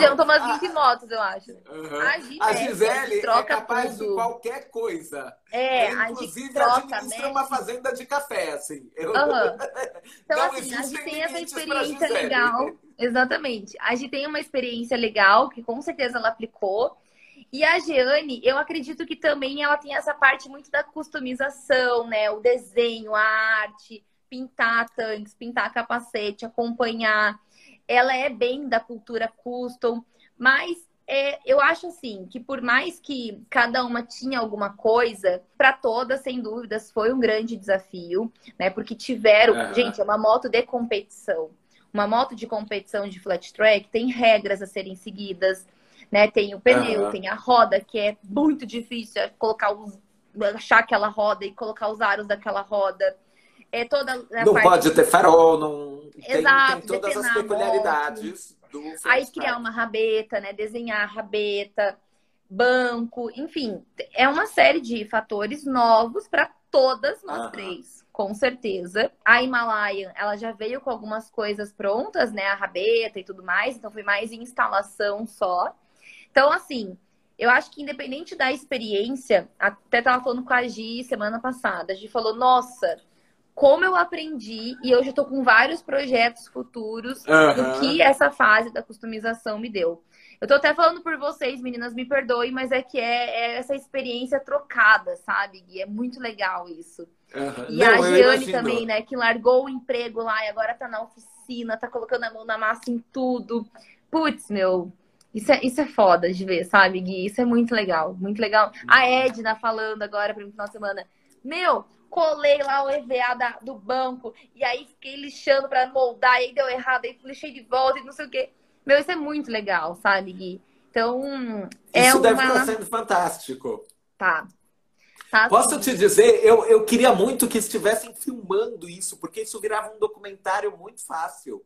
Não, montou umas a- 20 motos, eu acho. aham. A Gi A Gisele é troca capaz de tudo. qualquer coisa. É, Ela, a inclusive, troca, mexe. uma fazenda de café, assim. Eu- Aham. [laughs] Então, Não assim, a gente tem essa experiência Gisele. legal. Exatamente. A gente tem uma experiência legal, que com certeza ela aplicou. E a Jeane, eu acredito que também ela tem essa parte muito da customização, né? O desenho, a arte, pintar tanques, pintar capacete, acompanhar. Ela é bem da cultura custom, mas é, eu acho assim que por mais que cada uma tinha alguma coisa, para todas, sem dúvidas, foi um grande desafio, né? Porque tiveram, Aham. gente, é uma moto de competição. Uma moto de competição de flat track tem regras a serem seguidas, né? Tem o pneu, Aham. tem a roda, que é muito difícil é colocar os achar aquela roda e colocar os aros daquela roda. É toda a Não parte pode ter farol, não tem, Exato, tem todas as peculiaridades do Aí criar uma rabeta, né? Desenhar a rabeta, banco, enfim, é uma série de fatores novos para todas nós Aham. três, com certeza. A Himalayan, ela já veio com algumas coisas prontas, né? A rabeta e tudo mais, então foi mais instalação só. Então, assim, eu acho que independente da experiência, até tava falando com a Gi semana passada, a Gi falou, nossa, como eu aprendi, e hoje eu tô com vários projetos futuros do Aham. que essa fase da customização me deu. Eu tô até falando por vocês, meninas, me perdoem, mas é que é, é essa experiência trocada, sabe, Gui? É muito legal isso. Aham. E Não, a Giane também, né, que largou o emprego lá e agora tá na oficina, tá colocando a mão na massa em tudo. Putz, meu, isso é, isso é foda de ver, sabe, Gui? Isso é muito legal, muito legal. A Edna falando agora pra mim no final de semana, meu, colei lá o EVA da- do banco e aí fiquei lixando pra moldar, e aí deu errado, aí lixei de volta e não sei o quê. Meu, isso é muito legal, sabe, Gui? Então, é Isso deve uma... estar sendo fantástico. Tá. Tá, Posso assim. te dizer, eu, eu queria muito que estivessem filmando isso, porque isso virava um documentário muito fácil.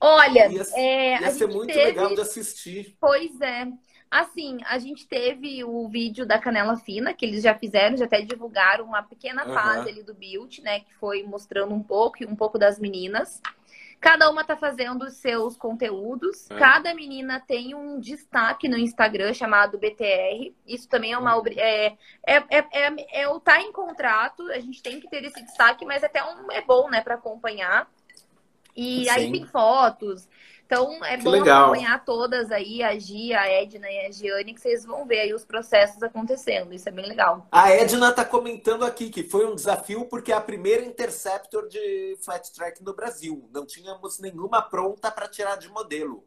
Olha, Ia, é, ia ser muito teve... legal de assistir. Pois é. Assim, a gente teve o vídeo da Canela Fina, que eles já fizeram, já até divulgaram uma pequena Aham. fase ali do build, né? Que foi mostrando um pouco e um pouco das meninas. Cada uma tá fazendo os seus conteúdos. É. Cada menina tem um destaque no Instagram chamado BTR. Isso também é uma. obri- É, é, é, é, é o tá em contrato, a gente tem que ter esse destaque, mas até um, é bom, né, para acompanhar. E aí Sim. tem fotos. Então é Que bom legal. acompanhar todas aí, a Gia, a Edna e a Giane, que vocês vão ver aí os processos acontecendo. Isso é bem legal. A Edna está comentando aqui que foi um desafio porque é a primeira Interceptor de flat track no Brasil. Não tínhamos nenhuma pronta para tirar de modelo.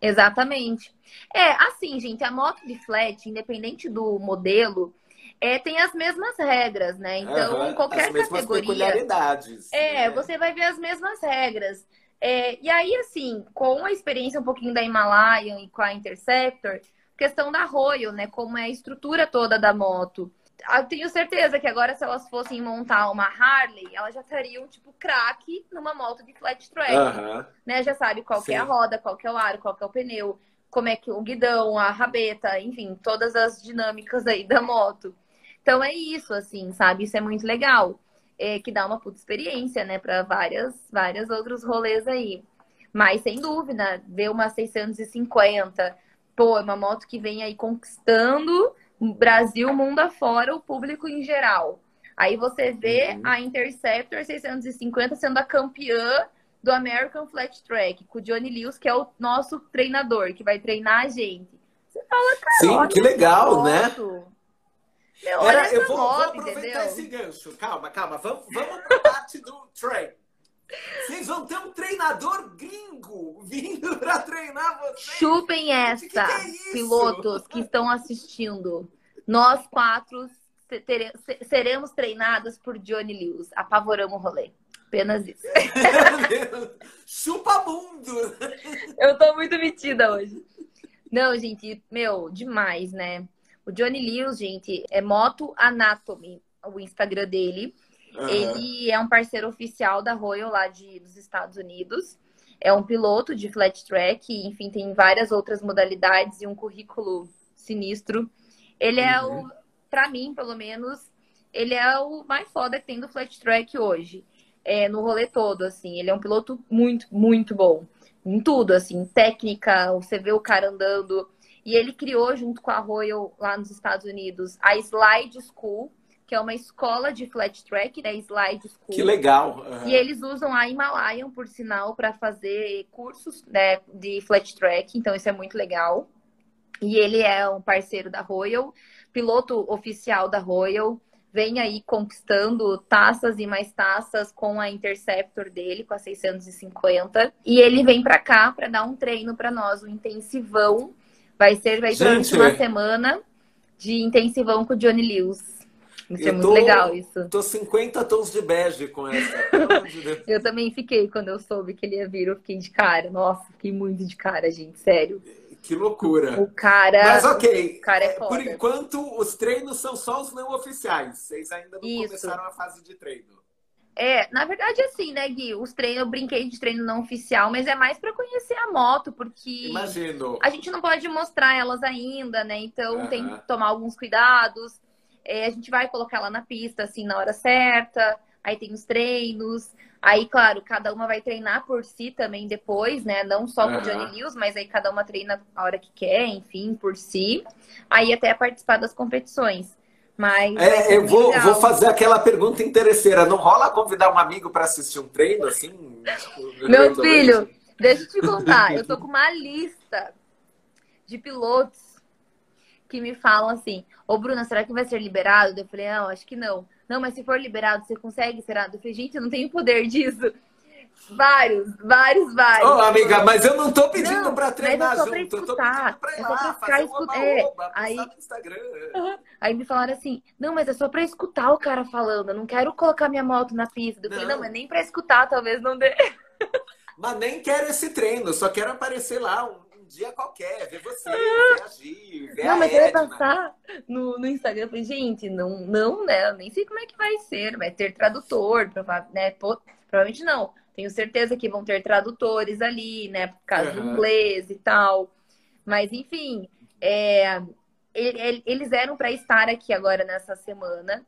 Exatamente. É, assim, gente, a moto de flat, independente do modelo, É, tem as mesmas regras, né? Então, Aham, qualquer as mesmas categoria. peculiaridades. É, né? você vai ver as mesmas regras. É, e aí, assim, com a experiência um pouquinho da Himalayan e com a Interceptor, questão da Royal, né? Como é a estrutura toda da moto. Eu tenho certeza que agora, se elas fossem montar uma Harley, elas já estariam, tipo, craque numa moto de flat track. Aham. Né? Já sabe qual que é a roda, qual que é o aro, qual que é o pneu, como é que o guidão, a rabeta, enfim, todas as dinâmicas aí da moto. Então é isso, assim, sabe? Isso é muito legal. É, que dá uma puta experiência, né, para várias, várias outros rolês aí. Mas sem dúvida, ver uma 650, pô, é uma moto que vem aí conquistando o Brasil, mundo afora, o público em geral. Aí você vê Uhum. a Interceptor 650 sendo a campeã do American Flat Track, com o Johnny Lewis, que é o nosso treinador, que vai treinar a gente. Você fala, cara, Sim, que legal, né? Meu, olha Era, essa eu vou, vou moto, aproveitar entendeu? esse gancho. Calma, calma. Vamos, vamos para parte do treino. Vocês vão ter um treinador gringo vindo [laughs] para treinar vocês. Chupem Gente, que essa, que é pilotos que estão assistindo. Nós quatro seremos treinados por Johnny Lewis. Apavoramos o rolê. Apenas isso. Meu Deus. [laughs] Chupa mundo. Eu tô muito metida hoje. Não, gente, meu, demais, né? O Johnny Lewis, gente, é Moto Anatomy, o Instagram dele. Ele é um parceiro oficial da Royal lá de, dos Estados Unidos. É um piloto de flat track, enfim, tem várias outras modalidades e um currículo sinistro. Ele é Uhum. o, pra mim, pelo menos, ele é o mais foda que tem do flat track hoje. É, no rolê todo, assim. Ele é um piloto muito, muito bom. Em tudo, assim, técnica, você vê o cara andando. E ele criou, junto com a Royal lá nos Estados Unidos, a Slide School, que é uma escola de flat track, né? Slide School. Que legal. Aham. E eles usam a Himalayan, por sinal, para fazer cursos né, de flat track, então isso é muito legal. E ele é um parceiro da Royal, piloto oficial da Royal, vem aí conquistando taças e mais taças com a Interceptor dele, com a 650. E ele vem para cá para dar um treino para nós, um intensivão. Vai ser vai durante uma é. semana de intensivão com o Johnny Lewis. Isso é muito tô- legal, isso. Tô 50 tons de bege com essa. De. Eu também fiquei quando eu soube que ele ia vir, eu fiquei de cara. Nossa, fiquei muito de cara, gente, sério. Que loucura. O cara. Mas ok. o cara é Por foda. enquanto, os treinos são só os não oficiais. Vocês ainda não Isso. começaram a fase de treino. É, na verdade, assim, né, Gui? Os treinos, eu brinquei de treino não oficial, mas é mais pra conhecer a moto, porque Imagino. a gente não pode mostrar elas ainda, né? Então tem que tomar alguns cuidados. É, a gente vai colocar ela na pista, assim, na hora certa. Aí tem os treinos. Aí, claro, cada uma vai treinar por si também depois, né? Não só com o. Johnny Lewis, mas aí cada uma treina a hora que quer, enfim, por si. Aí até participar das competições. Mas ser É, eu vou, vou fazer aquela pergunta interesseira. Não rola convidar um amigo para assistir um treino assim? tipo, Meu filho, deixa eu te contar. Eu tô com uma lista de pilotos que me falam assim: Ô, Bruna, será que vai ser liberado? Eu falei: Não, acho que não. Não, mas se for liberado, você consegue ser? Eu falei: Gente, eu não tenho poder disso. Vários, vários, vários. Ô, amiga, mas eu não tô pedindo Não, mas treinar é só pra junto. Eu tô escutar. pedindo para ir É só pra lá, ficar fazer escu- uma é, oba, aí- no Instagram. Aí me falaram assim: Não, mas é só pra escutar o cara falando. Eu não quero colocar minha moto na pista. Eu falei: Não. Mas nem pra escutar, talvez não dê. [laughs] Mas nem quero esse treino, só quero aparecer lá um, um dia qualquer, ver você, ver agir, ver Não, mas você vai Edna. passar no, no Instagram. Eu falei, gente, não, não, né? Eu nem sei como é que vai ser. Vai ter tradutor, né? Pô, provavelmente não. Tenho certeza que vão ter tradutores ali, né? Por causa do Aham. inglês e tal. Mas, enfim, é, ele- ele- eles eram para estar aqui agora nessa semana.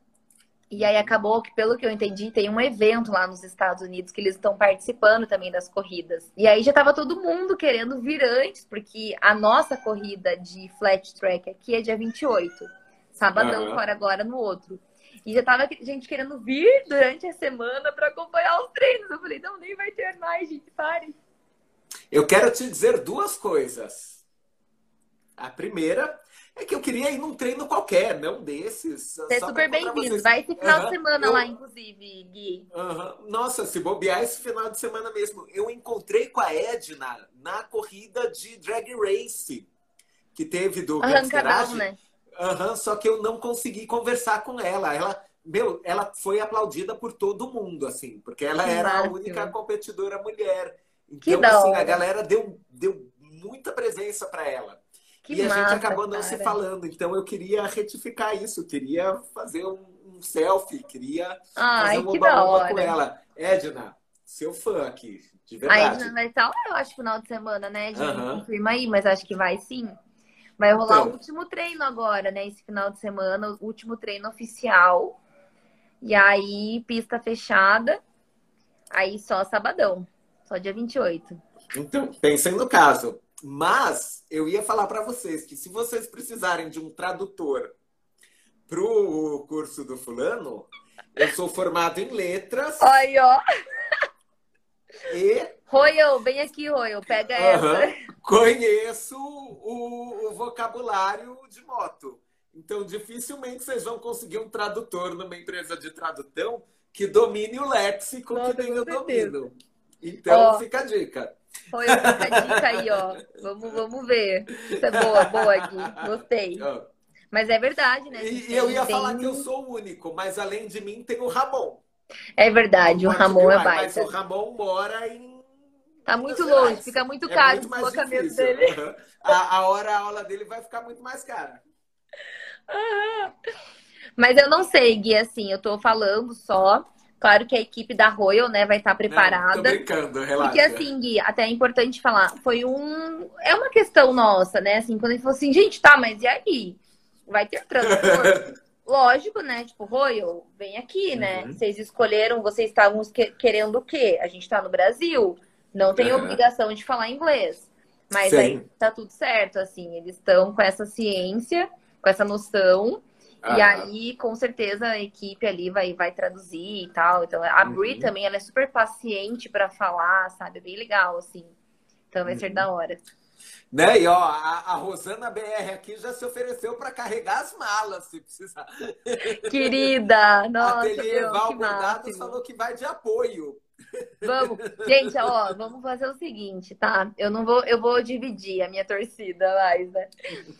E aí acabou que, pelo que eu entendi, tem um evento lá nos Estados Unidos que eles estão participando também das corridas. E aí já tava todo mundo querendo vir antes, porque a nossa corrida de flat track aqui é dia 28. Sabadão, Aham. fora agora no outro. E já tava gente querendo vir durante a semana para acompanhar os treinos. Eu falei, não, nem vai ter mais, gente, pare. Eu quero te dizer duas coisas. A primeira é que eu queria ir num treino qualquer, não desses. Você é super bem-vindo. Vai esse final Aham, de semana eu- lá, inclusive, Gui. Aham. Nossa, se bobear esse final de semana mesmo. Eu encontrei com a Edna na corrida de drag race que teve do Arrancadão, né? Uhum, só que eu não consegui conversar com ela. Ela, meu, ela foi aplaudida por todo mundo, assim, porque ela Que era a única competidora mulher. Que Então, da assim, a galera deu, deu muita presença para ela. Que e a massa, gente acabou não se cara. falando. Então eu queria retificar isso, queria fazer um, um selfie, queria Ai, fazer um que da oba-oba com ela. Edna, seu fã aqui, de A verdade. Edna vai estar lá, eu acho, final de semana, né, Edna? Aham. Confirma aí, mas acho que vai sim. Vai rolar Então. o último treino agora, né? Esse final de semana, o último treino oficial. E aí, pista fechada. Aí só sabadão. Só dia 28. Então, pensem no caso. Mas eu ia falar para vocês que se vocês precisarem de um tradutor pro curso do fulano, eu sou formado em letras Olha, ó. E Royal, vem aqui, Royal. Pega Aham. essa. conheço o, o vocabulário de moto. Então, dificilmente vocês vão conseguir um tradutor numa empresa de tradução que domine o léxico Nossa, que nem eu certeza. domino. Então, Ó. fica a dica. Fica a dica aí, ó. Vamos, vamos ver. Isso é boa, boa aqui. Gostei. Ó. Mas é verdade, né? E, e eu ia Tem- falar que eu sou o único, mas além de mim tem o Ramon. É verdade, o Ramon é virar, Mas baita. o Ramon mora em. Tá muito longe, fica muito É caro muito o deslocamento dele. A, a hora a aula dele vai ficar muito mais cara. Mas eu não sei, Gui, assim, eu tô falando só. Claro que a equipe da Royal, né, vai estar Não, tô preparada. brincando, relaxa. Porque assim, Gui, até é importante falar, foi um. É uma questão nossa, né? Assim, quando ele falou assim, gente, tá, mas e aí? Vai ter tradutor? [laughs] Lógico, né? Tipo, Royal, vem aqui, né? Uhum. Vocês escolheram, vocês estavam que- querendo o quê? A gente tá no Brasil, não tem Uhum. obrigação de falar inglês. Mas Sim. aí tá tudo certo, assim, eles estão com essa ciência, com essa noção. E Ah, aí, com certeza, a equipe ali vai, vai traduzir e tal. Então, a Uhum. Bri também, ela é super paciente pra falar, sabe? É bem legal, assim. Então, vai ser Uhum. da hora. Né? E ó, a, a Rosana BR aqui já se ofereceu para carregar as malas, se precisar. Querida! [laughs] Nossa, Ateliê meu, Val Bordados falou que vai de apoio. Vamos. Gente, ó, vamos fazer o seguinte, tá? Eu não vou, eu vou dividir a minha torcida mais, né?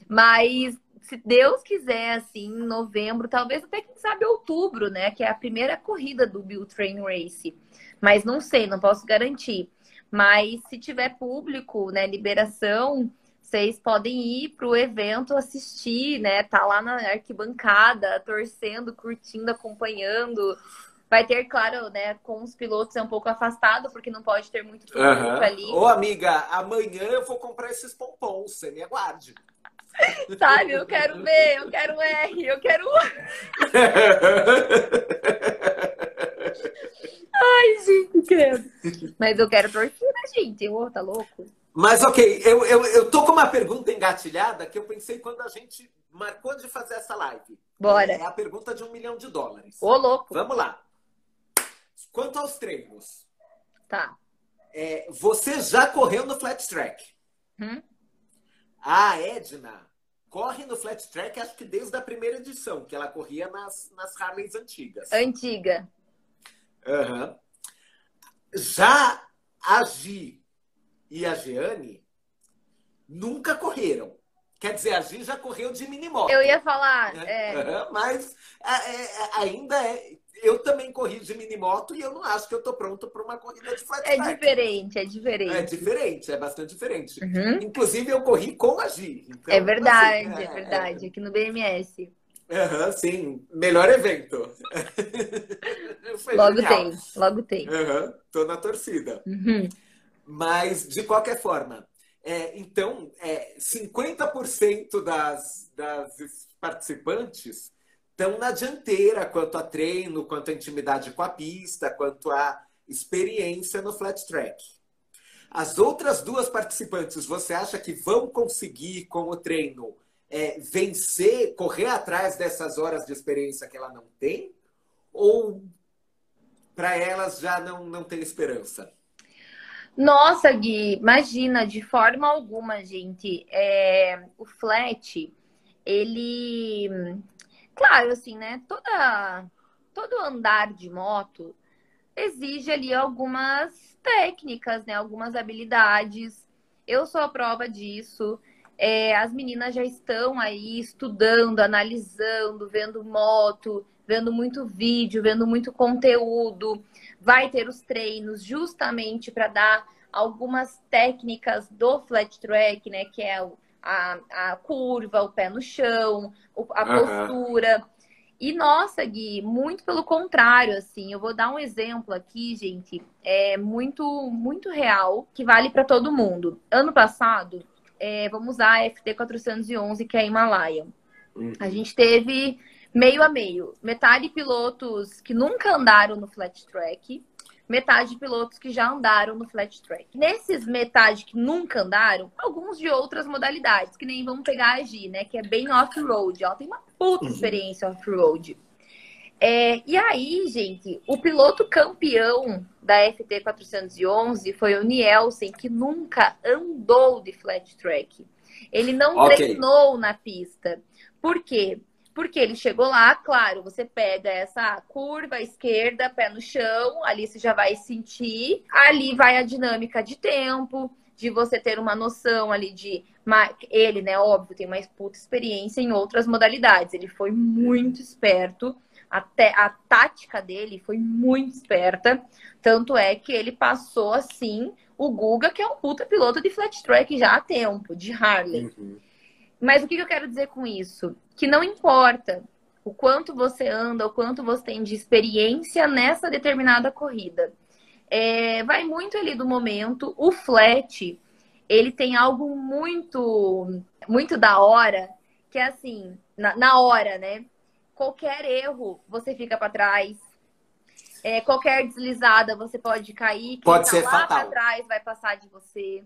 Mas se Deus quiser, assim, em novembro, talvez até quem sabe outubro, né? Que é a primeira corrida do Bill Train Race. Mas não sei, não posso garantir. Mas se tiver público, né, liberação, vocês podem ir pro evento assistir, né? Tá lá na arquibancada, torcendo, curtindo, acompanhando. Vai ter, claro, né, com os pilotos é um pouco afastado, porque não pode ter muito público ali. Ô, amiga, amanhã eu vou comprar esses pompons, você me aguarde. [laughs] Sabe? Eu quero ver, eu quero R, eu quero. [laughs] Ai, gente, credo. Mas eu quero torcida, gente. Ô, tá louco? Mas ok, eu, eu, eu tô com uma pergunta engatilhada que eu pensei quando a gente marcou de fazer essa live. Bora. É a pergunta de um milhão de dólares. Ô, louco. Vamos lá. Quanto aos treinos, Tá. é, você já correu no flat track? Hum? A Edna corre no flat track, acho que desde a primeira edição, que ela corria nas, nas Harleys antigas. Antiga. Aham. Já a Gi e a Jeane nunca correram. Quer dizer, a Gi já correu de minimoto. Eu ia falar. né? É, Aham, Mas é, é, ainda é. Eu também corri de minimoto e eu não acho que eu tô pronto para uma corrida de flat é track. diferente, é É diferente. diferente, é bastante diferente. Uhum. Inclusive, eu corri com a Gi. Então, É verdade, assim, é verdade. Aqui no BMS. Aham, sim. Melhor evento. [laughs] Foi Logo genial. tem, logo tem. Aham, tô na torcida. Uhum. Mas, de qualquer forma, é, então, é, 50% das, das participantes estão na dianteira quanto a treino, quanto a intimidade com a pista, quanto a experiência no flat track. As outras duas participantes, você acha que vão conseguir, com o treino, é, vencer, correr atrás dessas horas de experiência que ela não tem? Ou para elas já não, não tem esperança? Nossa, Gui, imagina, de forma alguma, gente. É, o flat, ele. Claro, assim, né? Toda, todo andar de moto exige ali algumas técnicas, né? Algumas habilidades. Eu sou a prova disso. É, as meninas já estão aí estudando, analisando, vendo moto, vendo muito vídeo, vendo muito conteúdo. Vai ter os treinos justamente para dar algumas técnicas do flat track, né? Que é a, a curva, o pé no chão, a postura. Uhum. E nossa, Gui, muito pelo contrário, assim, eu vou dar um exemplo aqui, gente, é muito, muito real, que vale para todo mundo. Ano passado, é, vamos usar a FT 411, que é a Himalaia. Uhum. A gente teve meio a meio, metade pilotos que nunca andaram no flat track, metade pilotos que já andaram no flat track. Nesses metade que nunca andaram, alguns de outras modalidades, que nem vamos pegar a G, né? Que é bem off-road. Ela tem uma puta uhum. experiência off-road. É, e aí, gente, o piloto campeão da FT 411 foi o Nielsen, que nunca andou de flat track. Ele não okay. treinou na pista. Por quê? Porque ele chegou lá, claro, você pega essa curva esquerda, pé no chão, ali você já vai sentir. Ali vai a dinâmica de tempo, de você ter uma noção ali de. Ele, né, óbvio, tem mais puta experiência em outras modalidades. Ele foi muito esperto. Até a tática dele foi muito esperta. Tanto é que ele passou assim o Guga, que é um puta piloto de flat track já há tempo, de Harley. Uhum. Mas o que eu quero dizer com isso? Que não importa o quanto você anda, o quanto você tem de experiência nessa determinada corrida. É, vai muito ali do momento. O flat, ele tem algo muito, muito da hora, que é assim, na, na hora, né? Qualquer erro, você fica para trás. É, qualquer deslizada, você pode cair. Quem pode tá ser lá fatal. trás vai passar de você.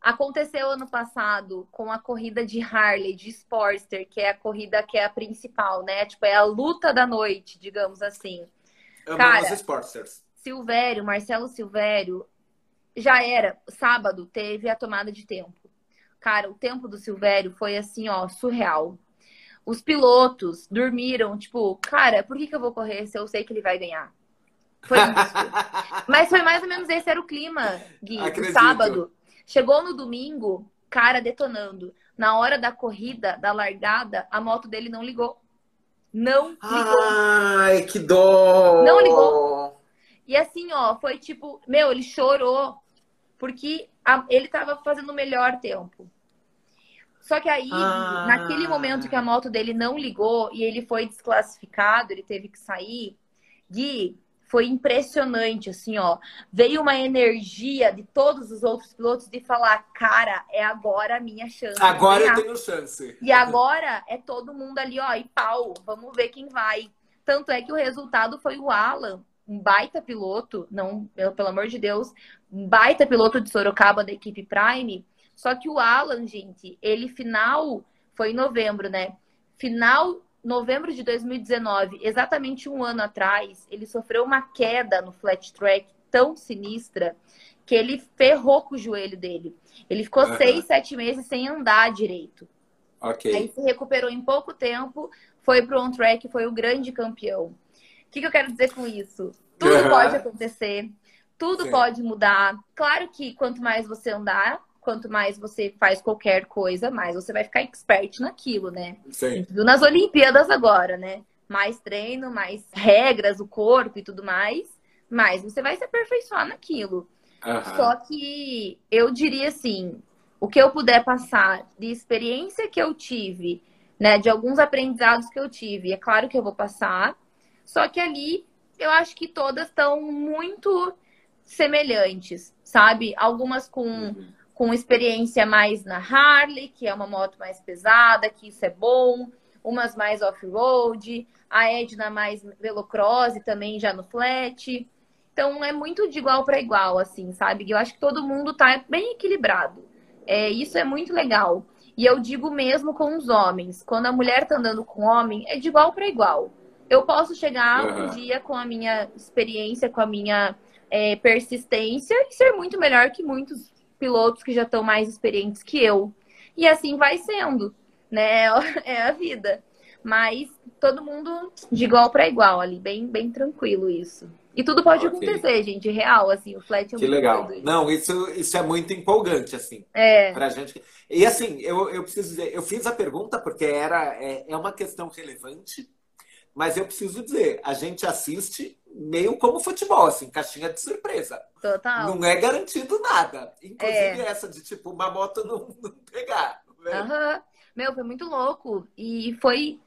Aconteceu ano passado com a corrida de Harley, de Sportster, que é a corrida que é a principal, né? Tipo, é a luta da noite, digamos assim. Amamos Cara, Sportsters. Silvério, Marcelo Silvério, já era. Sábado teve a tomada de tempo. Cara, o tempo do Silvério foi assim, ó, surreal. Os pilotos dormiram, tipo, cara, por que, que eu vou correr se eu sei que ele vai ganhar? Foi isso. [laughs] Mas foi mais ou menos esse era o clima, Gui, Acredito. sábado. Chegou no domingo, cara detonando. Na hora da corrida, da largada, a moto dele não ligou. Não ligou. Ai, que dó! Não ligou. E assim, ó, foi tipo, meu, ele chorou porque a, ele tava fazendo o melhor tempo. Só que aí, ah. naquele momento que a moto dele não ligou e ele foi desclassificado, ele teve que sair, Gui, foi impressionante, assim, ó. Veio uma energia de todos os outros pilotos de falar, cara, é agora a minha chance. Agora eu tenho chance. E agora é todo mundo ali, ó, e pau, vamos ver quem vai. Tanto é que o resultado foi o Alan, um baita piloto, não, pelo amor de Deus, um baita piloto de Sorocaba da equipe Prime. Só que o Alan, gente, ele final foi em novembro, né? Final novembro de 2019, exatamente um ano atrás, ele sofreu uma queda no flat track tão sinistra que ele ferrou com o joelho dele. Ele ficou uhum. seis, sete meses sem andar direito. Ok. Aí se recuperou em pouco tempo, foi para on track, foi o grande campeão. O que, que eu quero dizer com isso? Tudo uhum. pode acontecer, tudo Sim. pode mudar. Claro que quanto mais você andar, quanto mais você faz qualquer coisa, mais você vai ficar expert naquilo, né? Sim. Viu nas Olimpíadas agora, né? Mais treino, mais regras, o corpo e tudo mais, mais você vai se aperfeiçoar naquilo. Uhum. Só que eu diria assim, o que eu puder passar de experiência que eu tive, né, de alguns aprendizados que eu tive, é claro que eu vou passar. Só que ali eu acho que todas estão muito semelhantes, sabe? Algumas com uhum com experiência mais na Harley, que é uma moto mais pesada, que isso é bom, umas mais off-road, a Edna mais velocross também já no flat. Então é muito de igual para igual, assim, sabe? Eu acho que todo mundo tá bem equilibrado. É, isso é muito legal. E eu digo mesmo com os homens, quando a mulher tá andando com homem, é de igual para igual. Eu posso chegar uhum. um dia com a minha experiência, com a minha é, persistência e ser muito melhor que muitos pilotos que já estão mais experientes que eu. E assim vai sendo, né? [laughs] É a vida. Mas todo mundo de igual para igual ali, bem, bem tranquilo isso. E tudo pode okay. acontecer, gente, real, assim, o flat é Que legal. Não, isso, isso é muito empolgante, assim. É. Pra gente. E assim, eu, eu preciso dizer, eu fiz a pergunta porque era, é, é uma questão relevante, mas eu preciso dizer, a gente assiste meio como futebol, assim, caixinha de surpresa. Total. Não é garantido nada. Inclusive é. essa de, tipo, uma moto não, não pegar. Né? Uhum. Meu, foi muito louco. E foi.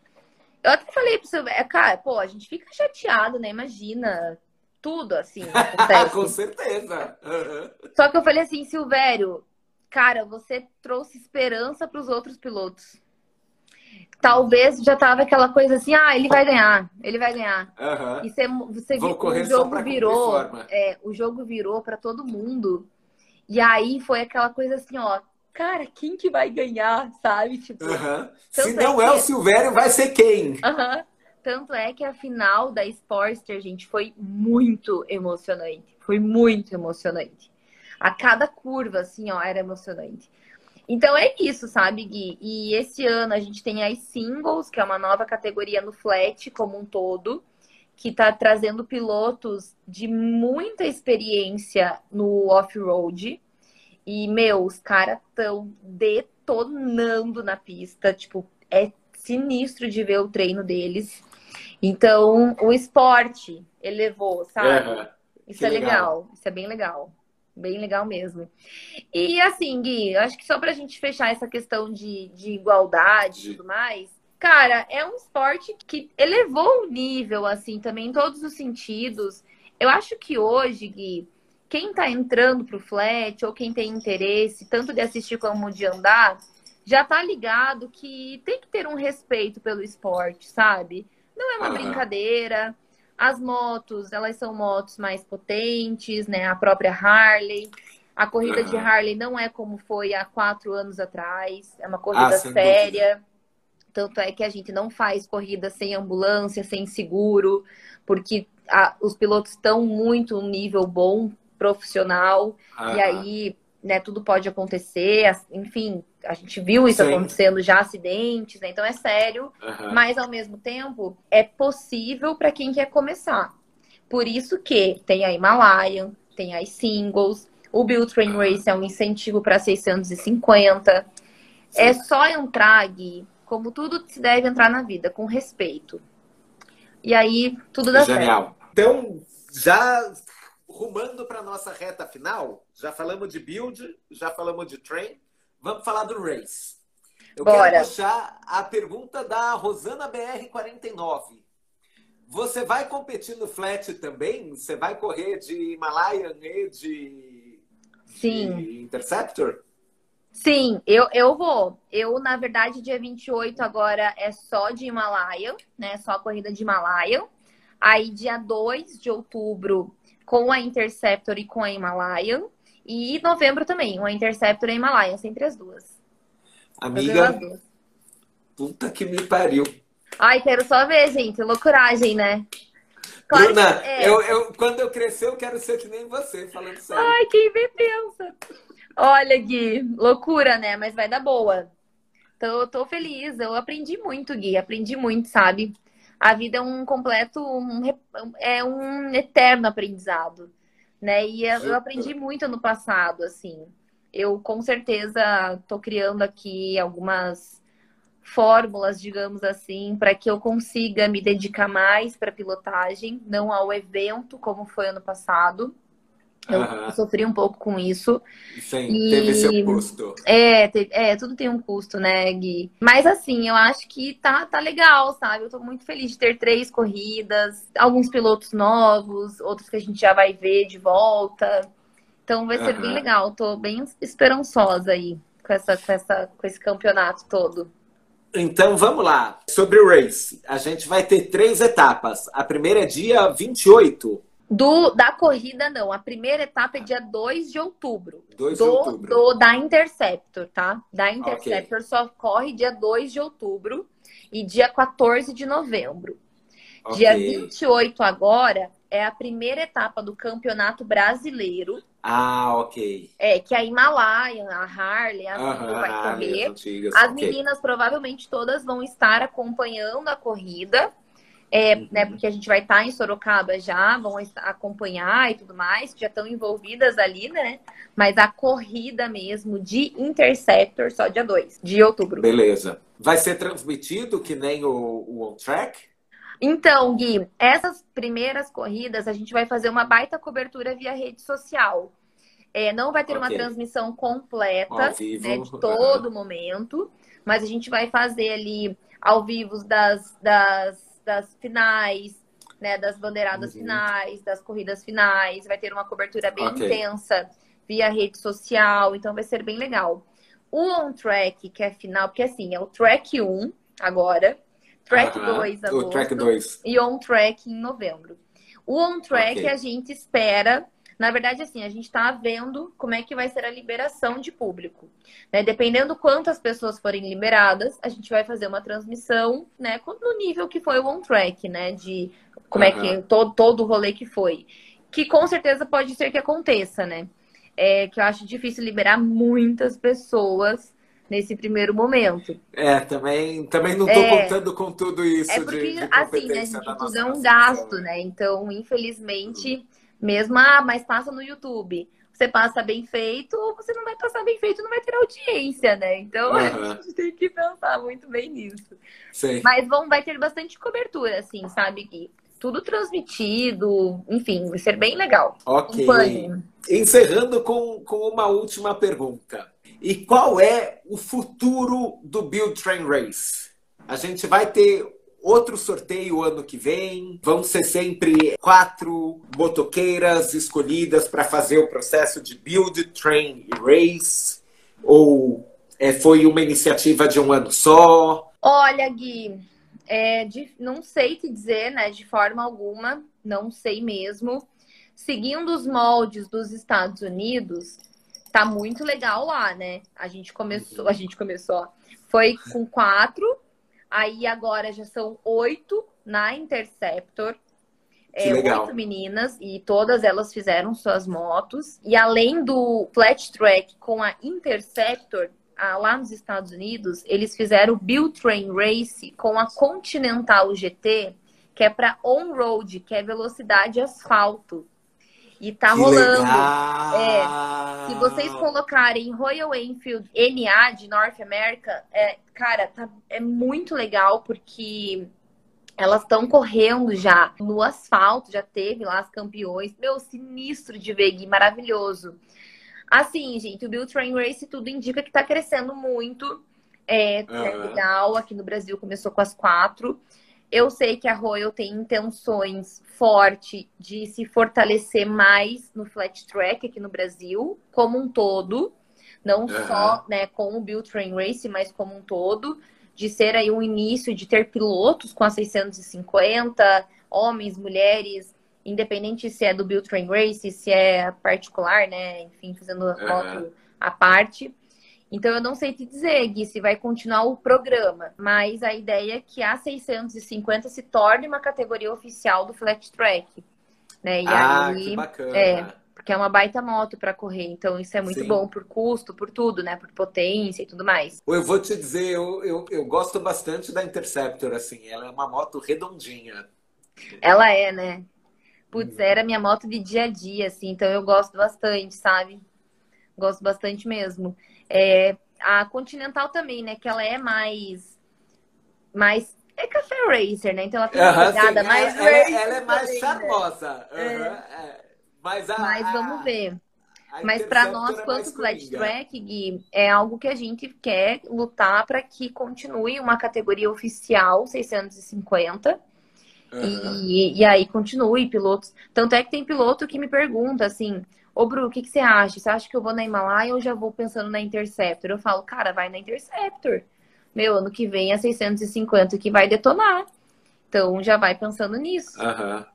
Eu até falei pro seu. Cara, pô, a gente fica chateado, né? Imagina. Tudo assim. [laughs] Com certeza. Uhum. Só que eu falei assim, Silvério, cara, você trouxe esperança para os outros pilotos talvez já tava aquela coisa assim, ah, ele vai ganhar, ele vai ganhar. Uhum. E você, você viu que o jogo virou, é, o jogo virou para todo mundo. E aí foi aquela coisa assim, ó, cara, quem que vai ganhar, sabe? Tipo, uhum. se não é, é, o Silvério, vai ser quem? Uhum. Tanto é que a final da Sportster, gente, foi muito emocionante. Foi muito emocionante. A cada curva, assim, ó, era emocionante. Então é isso, sabe, Gui? E esse ano a gente tem as singles, que é uma nova categoria no flat como um todo, que está trazendo pilotos de muita experiência no off-road. E, meu, os caras estão detonando na pista. Tipo, é sinistro de ver o treino deles. Então, o esporte elevou, sabe? Uhum. Isso é legal. legal. Isso é bem legal. Bem legal mesmo. E assim, Gui, acho que só pra gente fechar essa questão de, de igualdade e tudo mais, cara, é um esporte que elevou o nível, assim, também em todos os sentidos. Eu acho que hoje, Gui, quem tá entrando pro flat ou quem tem interesse, tanto de assistir como de andar, já tá ligado que tem que ter um respeito pelo esporte, sabe? Não é uma uhum. brincadeira. As motos, elas são motos mais potentes, né? A própria Harley. A corrida uhum. de Harley não é como foi há quatro anos atrás. É uma corrida ah, séria. Dúvida. Tanto é que a gente não faz corrida sem ambulância, sem seguro, porque a, os pilotos estão muito um nível bom, profissional. Uhum. E aí né, tudo pode acontecer, enfim, a gente viu isso Sim. acontecendo já acidentes, né? Então é sério, uhum. mas ao mesmo tempo é possível para quem quer começar. Por isso que tem a Himalayan, tem as singles, o Build Train Race é um incentivo para 650. Sim. É só entrar, Gui, como tudo se deve entrar na vida, com respeito. E aí tudo dá Genial. certo. Então, já rumando para nossa reta final, já falamos de build, já falamos de train, vamos falar do race. Eu Bora. quero puxar a pergunta da Rosana BR49. Você vai competir no flat também? Você vai correr de Himalayan e de, Sim. de Interceptor? Sim, eu, eu vou. Eu, na verdade, dia 28 agora é só de Himalayan, né? Só a corrida de Himalayan. Aí, dia 2 de outubro, com a Interceptor e com a Himalayan. E novembro também, uma Interceptor e a Himalayan, sempre as duas. Amiga, duas. puta que me pariu. Ai, quero só ver, gente. Loucuragem, né? Claro Bruna, é. eu, eu, quando eu crescer, eu quero ser que nem você, falando sério. Ai, quem me pensa. Olha, Gui, loucura, né? Mas vai dar boa. Tô, tô feliz. Eu aprendi muito, Gui. Aprendi muito, sabe? a vida é um completo, um, é um eterno aprendizado, né? E eu aprendi muito no passado, assim. Eu com certeza estou criando aqui algumas fórmulas, digamos assim, para que eu consiga me dedicar mais para pilotagem, não ao evento como foi ano passado, eu uhum. sofri um pouco com isso. Sim, e... teve seu custo. É, teve... é, tudo tem um custo, né, Gui? Mas assim, eu acho que tá, tá legal, sabe? Eu tô muito feliz de ter três corridas, alguns pilotos novos, outros que a gente já vai ver de volta. Então vai ser uhum. bem legal. Tô bem esperançosa aí com, essa, com, essa, com esse campeonato todo. Então vamos lá. Sobre o race, a gente vai ter três etapas. A primeira é dia 28. Do, da corrida, não. A primeira etapa é dia 2 de outubro. 2 de outubro. Do, da Interceptor, tá? Da Interceptor okay. só corre dia 2 de outubro e dia 14 de novembro. Okay. Dia 28 agora é a primeira etapa do Campeonato Brasileiro, Ah, ok. É, que a Himalaia, a Harley, a Aham, vai correr. as antigas, As ok. meninas provavelmente todas vão estar acompanhando a corrida, é, Uhum. né? Porque a gente vai estar em Sorocaba já, vão acompanhar e tudo mais, já estão envolvidas ali, né? Mas a corrida mesmo de Interceptor só dia 2 de outubro. Beleza. Vai ser transmitido que nem o, o On Track? Então, Gui, essas primeiras corridas a gente vai fazer uma baita cobertura via rede social. É, não vai ter uma Ok. transmissão completa, né, de todo momento, mas a gente vai fazer ali ao vivo das, das, das finais, né, das bandeiradas Uhum. finais, das corridas finais, vai ter uma cobertura bem Ok. intensa via rede social, então vai ser bem legal. O on track, que é final, porque assim, é o track 1 agora, track Aham. 2 O agosto Track 2. e on track em novembro. O on track Ok. a gente espera, na verdade, assim, a gente está vendo como é que vai ser a liberação de público. Né? Dependendo quantas pessoas forem liberadas, a gente vai fazer uma transmissão, né, no nível que foi o on track, né? De como é que todo, todo o rolê que foi. Que com certeza pode ser que aconteça, né? É que eu acho difícil liberar muitas pessoas nesse primeiro momento. É, também, também não tô É. contando com tudo isso É de- porque, de, assim, né, competência gente, é um nação. gasto, né? Então, infelizmente, mesmo, ah, mas passa no YouTube. Você passa bem feito, ou você não vai passar bem feito, não vai ter audiência, né? Então, [laughs] Aham. a gente tem que pensar muito bem nisso. Sei. Mas vão, vai ter bastante cobertura, assim, sabe, Gui? Tudo transmitido, enfim, vai ser bem legal. Ok. Acompanhem. Encerrando com, com uma última pergunta. E qual é o futuro do Build Train Race? A gente vai ter outro sorteio ano que vem? Vão ser sempre quatro motoqueiras escolhidas para fazer o processo de Build Train Race? Ou é, foi uma iniciativa de um ano só? Olha, Gui, é, de- não sei te dizer, né, de forma alguma, não sei mesmo. Seguindo os moldes dos Estados Unidos, tá muito legal lá, né? A gente começou, a gente começou, foi com quatro, aí agora já são oito na Interceptor. Que É, legal. oito meninas e todas elas fizeram suas motos. E além do flat track com a Interceptor, lá nos Estados Unidos, eles fizeram o Build Train Race com a Continental GT, que é para on-road, que é velocidade asfalto. E tá que rolando. legal! Se vocês colocarem Royal Enfield NA de North America, é, cara, tá, é muito legal porque elas estão correndo já no asfalto, já teve lá as campeões. Meu, sinistro de ver, Gui, maravilhoso. Assim, gente, o Build Train Race tudo indica que tá crescendo muito. É, é Aham. legal, aqui no Brasil começou com as quatro. Eu sei que a Royal tem intenções fortes de se fortalecer mais no flat track aqui no Brasil, como um todo. Não Aham. só né, com o Build Train Race, mas como um todo. De ser aí um início de ter pilotos com a 650, homens, mulheres, independente se é do Build Train Race, se é particular, né? Enfim, fazendo Aham. moto à parte. Então, eu não sei te dizer, Gui, se vai continuar o programa, mas a ideia é que a 650 se torne uma categoria oficial do flat track. Né? E ah, aí, que bacana. é. porque é uma baita moto para correr, então isso é muito Sim. bom por custo, por tudo, né? Por potência e tudo mais. Eu vou te dizer, eu, eu, eu gosto bastante da Interceptor, assim. Ela é uma moto redondinha. Ela é, né? Putz, era minha moto de dia a dia, assim, então eu gosto bastante, sabe? Gosto bastante mesmo. É, a Continental também, né? Que ela é mais. mais é café racer, né? Então ela tem uma Aham, pegada sim. mais ela, racer ela é mais né? charmosa. Aham, é. Mas, a, Mas vamos ver. a Mas para nós, é quanto flat track, Gui, é algo que a gente quer lutar para que continue uma categoria oficial 650 Aham. e, e aí continue pilotos. Tanto é que tem piloto que me pergunta assim: Ô Bru, o que, que você acha? Você acha que eu vou na Himalaia ou já vou pensando na Interceptor? Eu falo, cara, vai na Interceptor. Meu, ano que vem é 650 que vai detonar. Então já vai pensando nisso. Aham.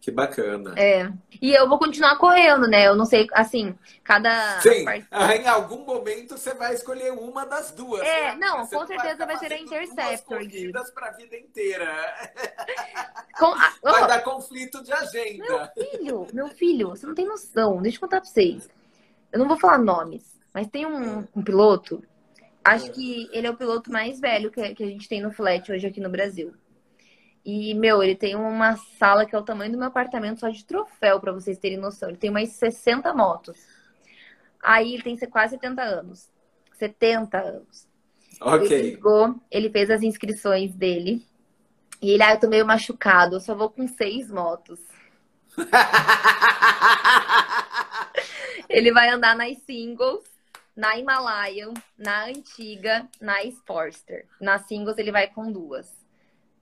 Que bacana. É. E eu vou continuar correndo, né? Eu não sei, assim, cada. Sim, part... em algum momento você vai escolher uma das duas. É, né? não, você com certeza vai, vai ser a Interceptor. Corridas para a vida inteira. Com... [laughs] Vai dar conflito de agenda. Meu filho, meu filho, você não tem noção. Deixa eu contar para vocês. Eu não vou falar nomes, mas tem um, um piloto. Acho é. que ele é o piloto mais velho que a gente tem no flat hoje aqui no Brasil. E, meu, ele tem uma sala que é o tamanho do meu apartamento só de troféu, para vocês terem noção. Ele tem mais 60 motos. Aí ele tem quase 70 anos. 70 anos. Ok. Ele ligou, ele fez as inscrições dele. E ele, ah, eu tô meio machucado, eu só vou com seis motos. [laughs] ele vai andar nas singles, na Himalayan, na antiga, na Sportster. Na singles ele vai com duas.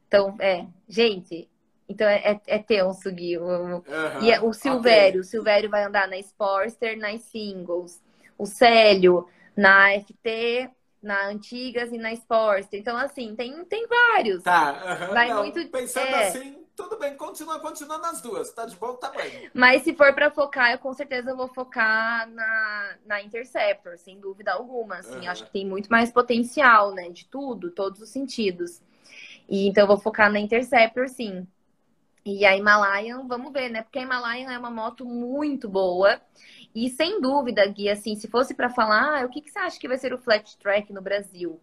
Então, é, gente, então é, é, é tenso, Gui. Uhum, e é, o Silvério, okay. o Silvério vai andar na Sportster, nas singles. O Célio na FT, na Antigas e na Sportster. Então, assim, tem, tem vários. Tá, uhum, vai não, muito. Pensando é... assim, tudo bem, continua, continua nas duas, tá de bom tamanho. Mas se for para focar, eu com certeza vou focar na, na Interceptor, sem dúvida alguma. Assim, uhum. acho que tem muito mais potencial, né? De tudo, todos os sentidos. E então eu vou focar na Interceptor, sim. E a Himalayan, vamos ver, né? Porque a Himalayan é uma moto muito boa. E sem dúvida, Gui, assim, se fosse para falar, ah, o que, que você acha que vai ser o flat track no Brasil?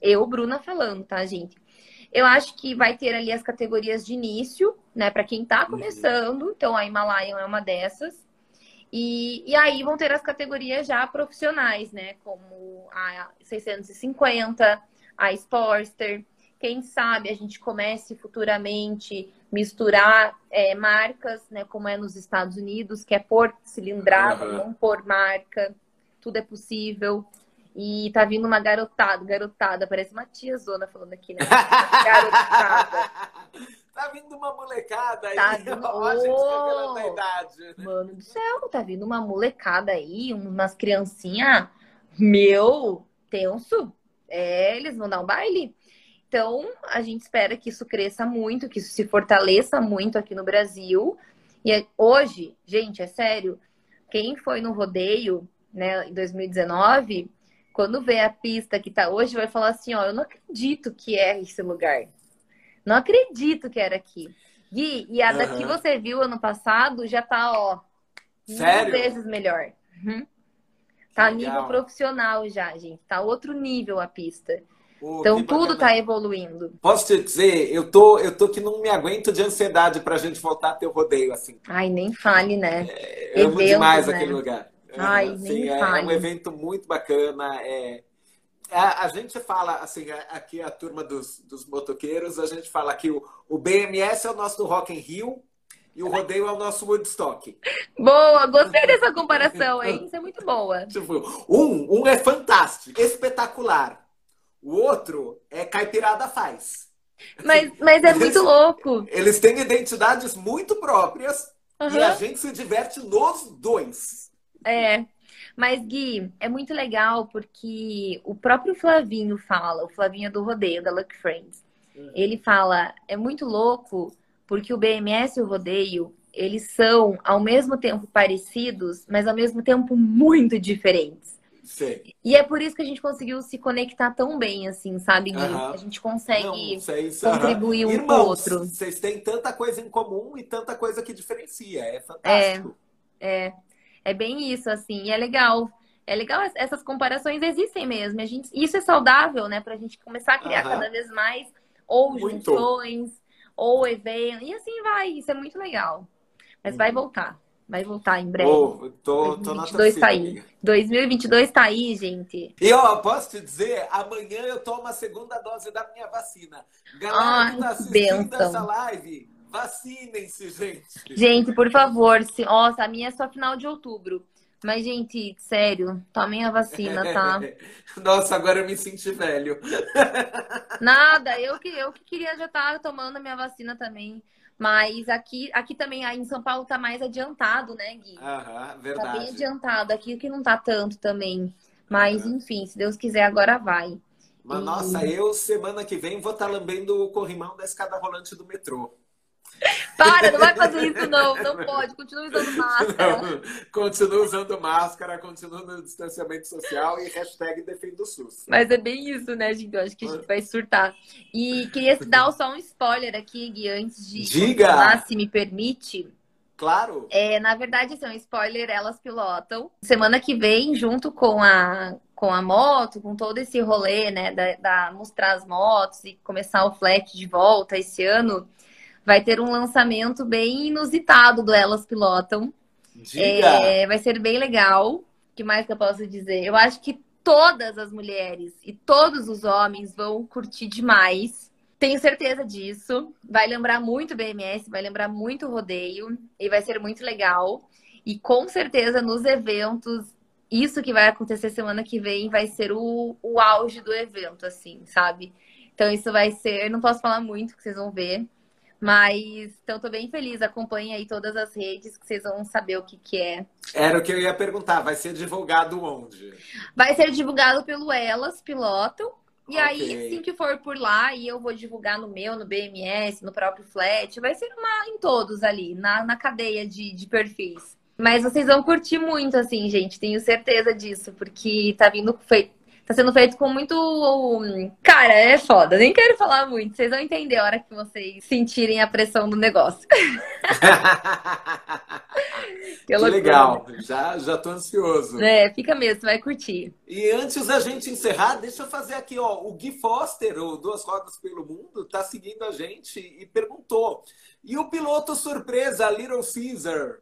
Eu, Bruna, falando, tá, gente? Eu acho que vai ter ali as categorias de início, né, para quem tá uhum. começando. Então a Himalayan é uma dessas. E, e aí vão ter as categorias já profissionais, né, como a 650, a Sportster, quem sabe a gente comece futuramente misturar é, marcas, né, como é nos Estados Unidos, que é por cilindrada, uhum. não por marca. Tudo é possível. E tá vindo uma garotada, garotada, parece uma tia zona falando aqui, né? [laughs] garotada. Tá vindo uma molecada aí, tá vindo... ó, a gente na idade. Mano do céu, tá vindo uma molecada aí, umas criancinhas, meu, tenso. É, eles vão dar um baile. Então, a gente espera que isso cresça muito, que isso se fortaleça muito aqui no Brasil. E é, hoje, gente, é sério, quem foi no rodeio, né, em 2019, quando vê a pista que tá hoje, vai falar assim, ó, eu não acredito que é esse lugar. Não acredito que era aqui. Gui, e a uhum. daqui você viu ano passado já tá, ó, Sério? mil vezes melhor. Uhum. Tá Legal. nível profissional já, gente. Tá outro nível a pista então tudo está evoluindo. Posso te dizer, eu tô, eu tô que não me aguento de ansiedade para a gente voltar a ter o rodeio assim. Ai, nem fale, né? É, amo demais né? aquele lugar. Ai, assim, nem é, fale. É um evento muito bacana. É, a, a, gente fala, assim, aqui a turma dos, dos motoqueiros, a gente fala que o, o BMS é o nosso Rock in Rio e o rodeio é o nosso Woodstock. [laughs] Boa, gostei dessa comparação, hein? Isso é muito boa. [laughs] Tipo, um, um é fantástico, espetacular. O outro é Caipirada Faz. Mas, mas é muito louco. Eles têm identidades muito próprias uhum. e a gente se diverte nos dois. É. Mas, Gui, é muito legal porque o próprio Flavinho fala, o Flavinho é do rodeio, da Luck Friends. Uhum. Ele fala, é muito louco porque o BMS e o rodeio, eles são ao mesmo tempo parecidos, mas ao mesmo tempo muito diferentes. Sim. E é por isso que a gente conseguiu se conectar tão bem, assim, sabe, Gui? A gente consegue Não, contribuir um com o outro. Vocês têm tanta coisa em comum e tanta coisa que diferencia. É fantástico. É, é, é bem isso, assim. E é legal. É legal, essas comparações existem mesmo. A gente, isso é saudável, né? Pra gente começar a criar cada vez mais ou muito. junções, ou eventos. E assim vai. Isso é muito legal. Mas vai voltar. Vai voltar em breve. Oh, tô, 2022 tô tá aí. 2022 tá aí, gente. E ó, posso te dizer, amanhã eu tomo a segunda dose da minha vacina. Galera Ai, que tá assistindo benção. essa live, vacinem-se, gente. Gente, por favor, se... nossa, a minha é só final de outubro. Mas, gente, sério, tomem a vacina, [laughs] tá? Nossa, agora eu me senti velho. [laughs] Nada, eu que, eu que queria já estar tá tomando a minha vacina também. Mas aqui, aqui também, aí em São Paulo tá mais adiantado, né, Gui? Aham, verdade. Tá bem adiantado. Aqui que não tá tanto também. Mas, enfim, se Deus quiser, agora vai. Mas, e... nossa, eu semana que vem vou estar tá lambendo o corrimão da escada rolante do metrô. Para, não vai fazer isso não, não pode. Continua usando máscara. Não, continua usando máscara, continua no distanciamento social e hashtag defenda o SUS. Mas é bem isso, né, gente? Eu acho que a gente vai surtar. E queria dar só um spoiler aqui, Gui, antes de Diga! se me permite. Claro. É, na verdade, assim, um spoiler, elas pilotam. Semana que vem, junto com a, com a moto, com todo esse rolê, né, da, da mostrar as motos e começar o flat de volta esse ano, vai ter um lançamento bem inusitado do Elas Pilotam. É, vai ser bem legal. O que mais que eu posso dizer? Eu acho que todas as mulheres e todos os homens vão curtir demais. Tenho certeza disso. Vai lembrar muito BMS, vai lembrar muito rodeio e vai ser muito legal. E com certeza nos eventos, isso que vai acontecer semana que vem vai ser o, o auge do evento, assim, sabe? Então isso vai ser, não posso falar muito, que vocês vão ver. Mas então tô bem feliz. Acompanhe aí todas as redes que vocês vão saber o que, que é. Era o que eu ia perguntar. Vai ser divulgado onde? Vai ser divulgado pelo Elas Pilotam. E okay. aí, assim que for por lá, e eu vou divulgar no meu, no BMS, no próprio Flat, vai ser uma, em todos ali, na, na cadeia de, de perfis. Mas vocês vão curtir muito, assim, gente, tenho certeza disso, porque tá vindo feito. Tá sendo feito com muito. Cara, é foda. Nem quero falar muito. Vocês vão entender a hora que vocês sentirem a pressão do negócio. [laughs] que, que legal. Já, já tô ansioso. É, fica mesmo, vai curtir. E antes da gente encerrar, deixa eu fazer aqui, ó. O Gui Foster, o Duas Rodas pelo Mundo, tá seguindo a gente e perguntou. E o piloto surpresa, Little Caesar?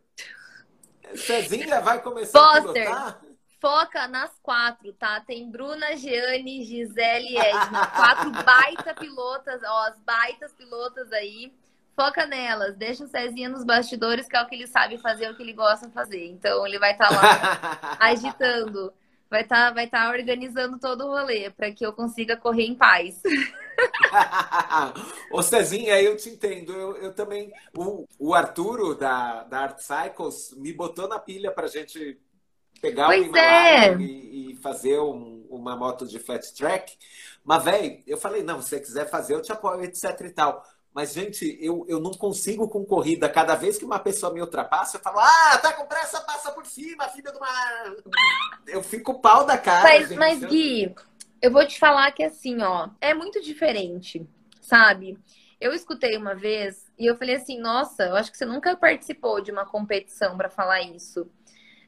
[laughs] Cezinha vai começar Foster. a pilotar? Foca nas quatro, tá? Tem Bruna, Giane, Gisele e Edna. Quatro baita pilotas, ó, as baitas pilotas aí. Foca nelas, deixa o Cezinha nos bastidores, que é o que ele sabe fazer, é o que ele gosta de fazer. Então ele vai estar tá lá [laughs] agitando, vai estar tá, vai tá organizando todo o rolê para que eu consiga correr em paz. [laughs] Ô Cezinha, eu te entendo. Eu, eu também. O, o Arturo da, da Art Cycles me botou na pilha pra gente pegar pois Himalaya é. e, e, fazer um, uma moto de flat track. Mas, velho, eu falei, não, se você quiser fazer, eu te apoio, etc e tal. Mas, gente, eu, eu não consigo com corrida. Cada vez que uma pessoa me ultrapassa, eu falo, ah, tá com pressa, passa por cima, filha do mar. [laughs] Eu fico pau da cara. Mas, gente. mas Gui, eu vou te falar que assim, ó, é muito diferente, sabe? Eu escutei uma vez e eu falei assim, nossa, eu acho que você nunca participou de uma competição para falar isso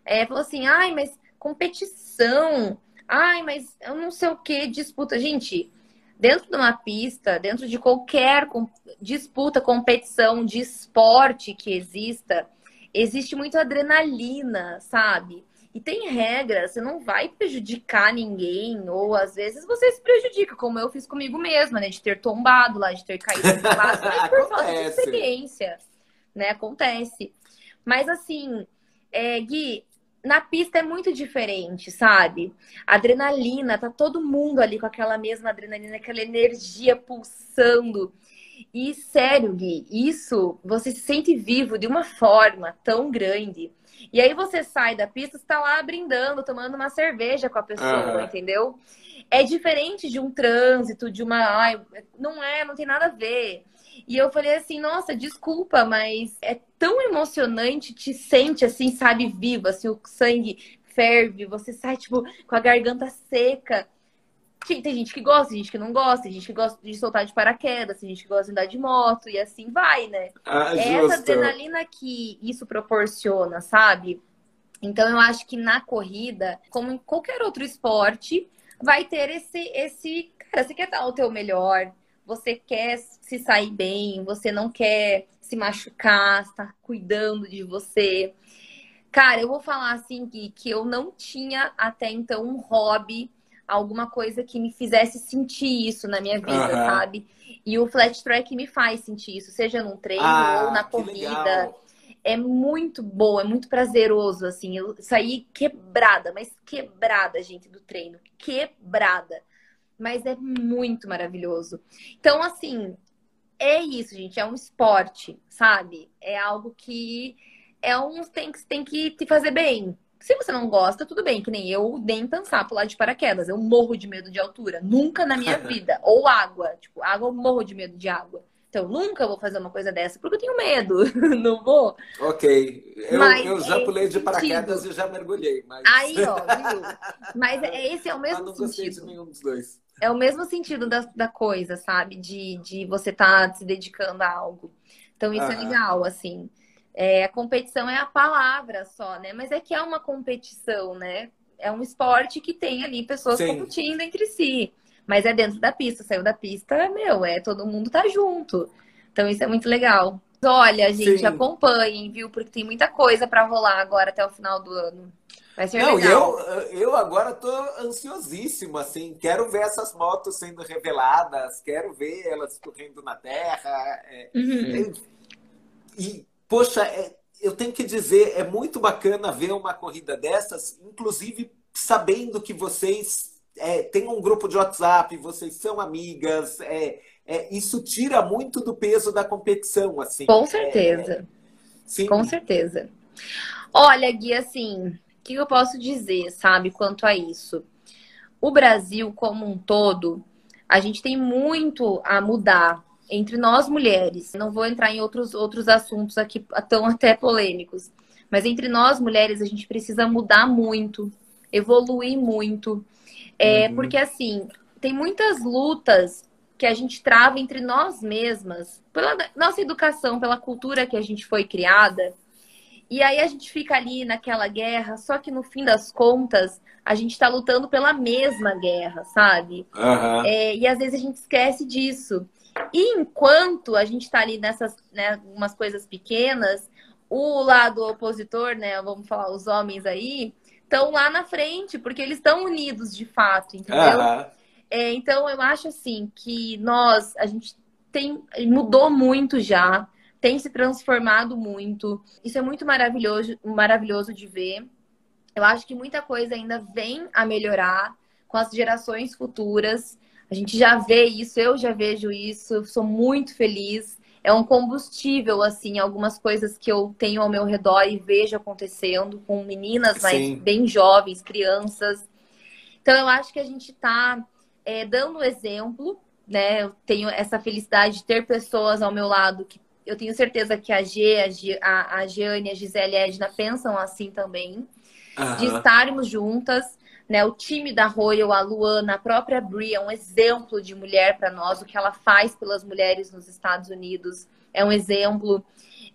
é, falou assim, ai, mas competição, ai, mas eu não sei o que, disputa. Gente, dentro de uma pista, dentro de qualquer disputa, competição de esporte que exista, existe muita adrenalina, sabe? E tem regras, você não vai prejudicar ninguém, ou às vezes você se prejudica, como eu fiz comigo mesma, né? De ter tombado lá, de ter caído no espaço, mas por falta de experiência, né? Acontece. Mas assim, é, Gui, na pista é muito diferente, sabe? A adrenalina, tá todo mundo ali com aquela mesma adrenalina, aquela energia pulsando. E sério, Gui, isso você se sente vivo de uma forma tão grande. E aí você sai da pista, está lá brindando, tomando uma cerveja com a pessoa, uhum. entendeu? É diferente de um trânsito, de uma. Ai, não é, não tem nada a ver. E eu falei assim, nossa, desculpa, mas é tão emocionante, te sente assim, sabe, viva, assim, o sangue ferve, você sai, tipo, com a garganta seca. Tem gente que gosta, tem gente que não gosta, tem gente que gosta de soltar de paraquedas, tem gente que gosta de andar de moto, e assim vai, né? Ah, é essa adrenalina que isso proporciona, sabe? Então eu acho que na corrida, como em qualquer outro esporte, vai ter esse, esse, cara, você quer dar o teu melhor, você quer se sair bem, você não quer se machucar, está cuidando de você. Cara, eu vou falar assim que, que eu não tinha até então um hobby, alguma coisa que me fizesse sentir isso na minha vida, uhum. sabe? E o flat track me faz sentir isso, seja num treino ah, ou na corrida. É muito bom, é muito prazeroso, assim. Eu saí quebrada, mas quebrada, gente, do treino. Quebrada mas é muito maravilhoso. Então, assim, é isso, gente. É um esporte, sabe? É algo que é um tem que tem que te fazer bem. Se você não gosta, tudo bem, que nem eu nem pensar pular de paraquedas. Eu morro de medo de altura. Nunca na minha [laughs] vida. Ou água. Tipo, água eu morro de medo de água. Então, nunca vou fazer uma coisa dessa, porque eu tenho medo. [laughs] não vou. Ok. Eu, mas eu já pulei de paraquedas e já mergulhei. Mas... Aí, ó, [laughs] viu? Mas é, esse é o mesmo mas não sentido. De nenhum dos dois. É o mesmo sentido da, da coisa, sabe? De, de você estar tá se dedicando a algo. Então, isso é legal, assim. É, a competição é a palavra só, né? Mas é que é uma competição, né? É um esporte que tem ali pessoas Sim. competindo entre si. Mas é dentro da pista. Saiu da pista, meu, é todo mundo tá junto. Então isso é muito legal. Olha, gente, Sim. acompanhem, viu? Porque tem muita coisa para rolar agora até o final do ano. Vai ser Não, legal. eu, eu agora tô ansiosíssimo, assim. Quero ver essas motos sendo reveladas, quero ver elas correndo na terra. É, uhum. é, e, poxa, é, eu tenho que dizer, é muito bacana ver uma corrida dessas, inclusive sabendo que vocês é, tem um grupo de WhatsApp, vocês são amigas, é, é, isso tira muito do peso da competição, assim. Com certeza. sim. Com certeza. Olha, Gui, assim, o que eu posso dizer, sabe, quanto a isso? O Brasil, como um todo, a gente tem muito a mudar entre nós mulheres. Não vou entrar em outros, outros assuntos aqui tão até polêmicos. Mas entre nós mulheres, a gente precisa mudar muito, evoluir muito. É, uhum. Porque, assim, tem muitas lutas que a gente trava entre nós mesmas, pela nossa educação, pela cultura que a gente foi criada. E aí a gente fica ali naquela guerra, só que no fim das contas, a gente está lutando pela mesma guerra, sabe? Uhum. É, e às vezes a gente esquece disso. E enquanto a gente está ali nessas, né, umas coisas pequenas, o lado opositor, né, vamos falar, os homens aí, estão lá na frente, porque eles estão unidos de fato, entendeu? Uhum. É, então eu acho assim que nós, a gente tem mudou muito já, tem se transformado muito. Isso é muito maravilhoso, maravilhoso de ver. Eu acho que muita coisa ainda vem a melhorar com as gerações futuras. A gente já vê isso, eu já vejo isso, sou muito feliz é um combustível, assim, algumas coisas que eu tenho ao meu redor e vejo acontecendo com meninas mais bem jovens, crianças. Então, eu acho que a gente está é, dando exemplo, né? Eu tenho essa felicidade de ter pessoas ao meu lado que eu tenho certeza que a G, a, a Jeane, a Gisele e a Edna pensam assim também. Uhum. De estarmos juntas, né? O time da Royal, a Luana, a própria Brie é um exemplo de mulher para nós. O que ela faz pelas mulheres nos Estados Unidos é um exemplo.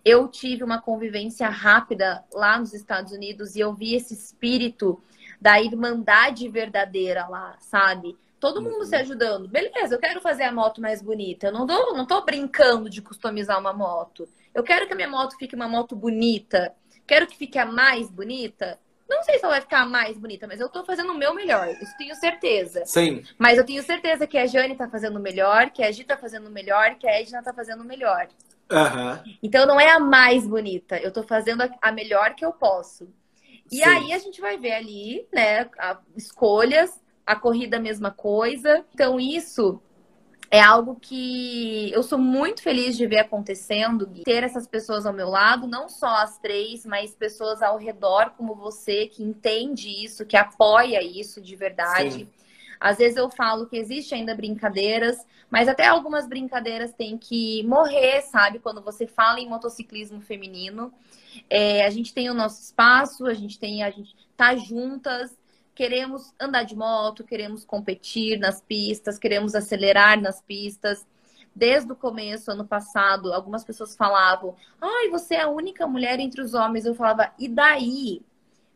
Eu tive uma convivência rápida lá nos Estados Unidos e eu vi esse espírito da irmandade verdadeira lá, sabe? Todo mundo se uhum. ajudando. Beleza, eu quero fazer a moto mais bonita. Eu não, tô, não tô brincando de customizar uma moto. Eu quero que a minha moto fique uma moto bonita. Quero que fique a mais bonita. Não sei se ela vai ficar mais bonita, mas eu tô fazendo o meu melhor. Isso tenho certeza. Sim. Mas eu tenho certeza que a Jane tá fazendo o melhor, que a Gi tá fazendo o melhor, que a Edna tá fazendo o melhor. Uhum. Então não é a mais bonita. Eu tô fazendo a melhor que eu posso. E Sim. aí a gente vai ver ali, né, escolhas, a corrida a mesma coisa. Então isso é algo que eu sou muito feliz de ver acontecendo, ter essas pessoas ao meu lado, não só as três, mas pessoas ao redor como você que entende isso, que apoia isso de verdade. Sim. Às vezes eu falo que existe ainda brincadeiras, mas até algumas brincadeiras têm que morrer, sabe? Quando você fala em motociclismo feminino, é, a gente tem o nosso espaço, a gente tem a gente tá juntas queremos andar de moto, queremos competir nas pistas, queremos acelerar nas pistas. Desde o começo, ano passado, algumas pessoas falavam: ai, você é a única mulher entre os homens. Eu falava: e daí?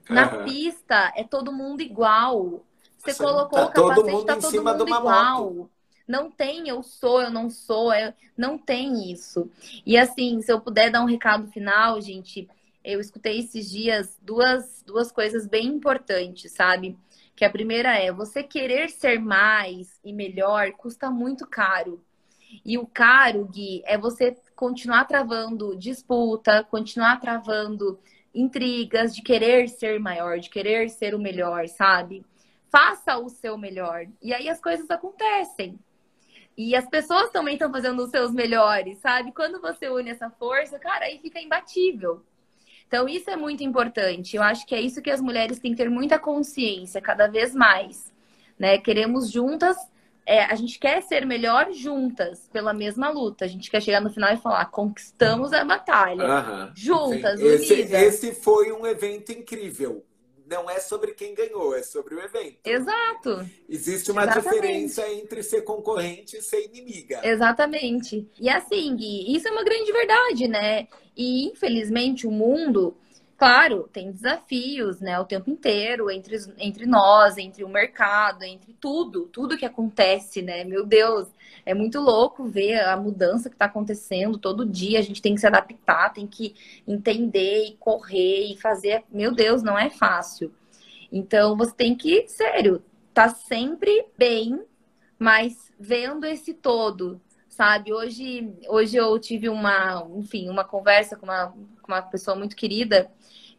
Na uhum. pista é todo mundo igual. Você Sim, colocou tá o capacete, tá todo mundo igual. Moto. Não tem eu sou, eu não sou, é... não tem isso. E assim, se eu puder dar um recado final, gente, eu escutei esses dias duas, duas coisas bem importantes, sabe? Que a primeira é você querer ser mais e melhor custa muito caro. E o caro, Gui, é você continuar travando disputa, continuar travando intrigas de querer ser maior, de querer ser o melhor, sabe? Faça o seu melhor. E aí as coisas acontecem. E as pessoas também estão fazendo os seus melhores, sabe? Quando você une essa força, cara, aí fica imbatível. Então, isso é muito importante. Eu acho que é isso que as mulheres têm que ter muita consciência, cada vez mais. Né? Queremos juntas é, a gente quer ser melhor juntas pela mesma luta. A gente quer chegar no final e falar, conquistamos a batalha. Aham. Juntas, esse, unidas. esse foi um evento incrível. Não é sobre quem ganhou, é sobre o evento. Exato, Existe uma Exatamente. diferença entre ser concorrente e ser inimiga. exatamente. E assim, Gui, isso é uma grande verdade, né? E infelizmente o mundo, claro, tem desafios, né, o tempo inteiro entre, entre nós, entre o mercado, entre tudo, tudo que acontece, né? Meu Deus, é muito louco ver a mudança que está acontecendo todo dia. A gente tem que se adaptar, tem que entender e correr e fazer. Meu Deus, não é fácil. Então você tem que, sério, tá sempre bem, mas vendo esse todo, sabe? Hoje, hoje eu tive uma, enfim, uma conversa com uma, com uma pessoa muito querida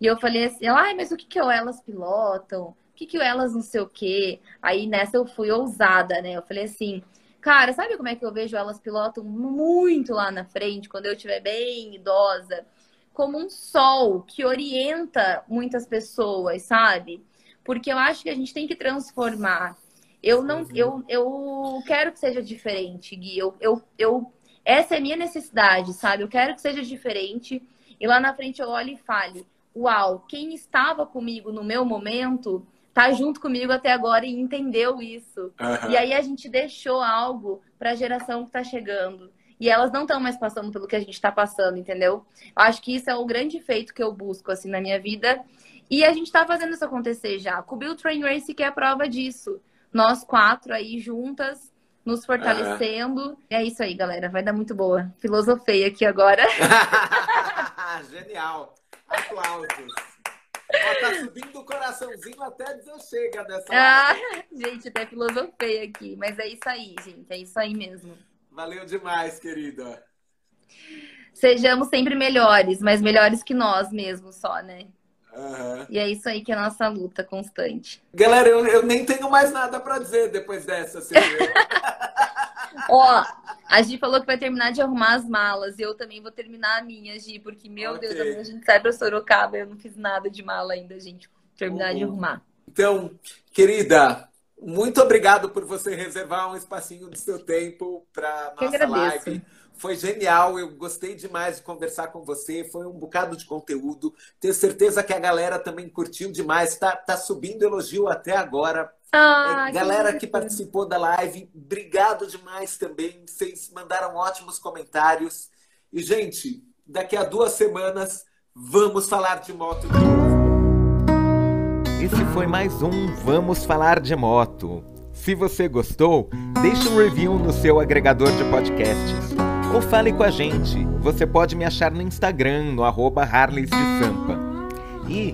e eu falei assim, ai, mas o que que o elas pilotam? O que que o elas não sei o quê? Aí nessa eu fui ousada, né? Eu falei assim, cara, sabe como é que eu vejo elas pilotam muito lá na frente, quando eu estiver bem idosa? Como um sol que orienta muitas pessoas, sabe? Porque eu acho que a gente tem que transformar. Eu não, eu, eu quero que seja diferente, Gui. Eu, eu, eu, essa é a minha necessidade, sabe? Eu quero que seja diferente. E lá na frente eu olho e fale: Uau, quem estava comigo no meu momento tá junto comigo até agora e entendeu isso. Aham. E aí a gente deixou algo para a geração que tá chegando. E elas não estão mais passando pelo que a gente está passando, entendeu? Eu acho que isso é o grande feito que eu busco assim na minha vida. E a gente tá fazendo isso acontecer já. Com o Train Race que é a prova disso. Nós quatro aí juntas, nos fortalecendo. É isso aí, galera. Vai dar muito boa. Filosofei aqui agora. [laughs] Genial. Aplausos. Ó, tá subindo o coraçãozinho até dizer chega dessa Ah, live. gente, até filosofei aqui. Mas é isso aí, gente. É isso aí mesmo. Valeu demais, querida. Sejamos sempre melhores, mas melhores que nós mesmos só, né? Aham. E é isso aí que é a nossa luta constante. Galera, eu, eu nem tenho mais nada pra dizer depois dessa, Silvia. [laughs] Ó, a Gi falou que vai terminar de arrumar as malas. E eu também vou terminar a minha, Gi, porque, meu Ok. Deus, a gente sai pra Sorocaba. Eu não fiz nada de mala ainda, gente. Vou terminar de Uhum. arrumar. Então, querida, muito obrigado por você reservar um espacinho do seu tempo para nossa agradeço. live. Foi genial, eu gostei demais de conversar com você. Foi um bocado de conteúdo. Tenho certeza que a galera também curtiu demais. Tá, tá subindo elogio até agora. Ah, É, galera que lindo. participou da live, obrigado demais também. Vocês mandaram ótimos comentários. E, gente, daqui a duas semanas vamos falar de moto de novo. Esse foi mais um Vamos Falar de Moto. Se você gostou, deixe um review no seu agregador de podcasts. Ou fale com a gente. Você pode me achar no Instagram, no arroba Harleys de Sampa. E,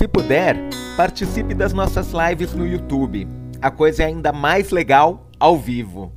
se puder, participe das nossas lives no YouTube. A coisa é ainda mais legal ao vivo.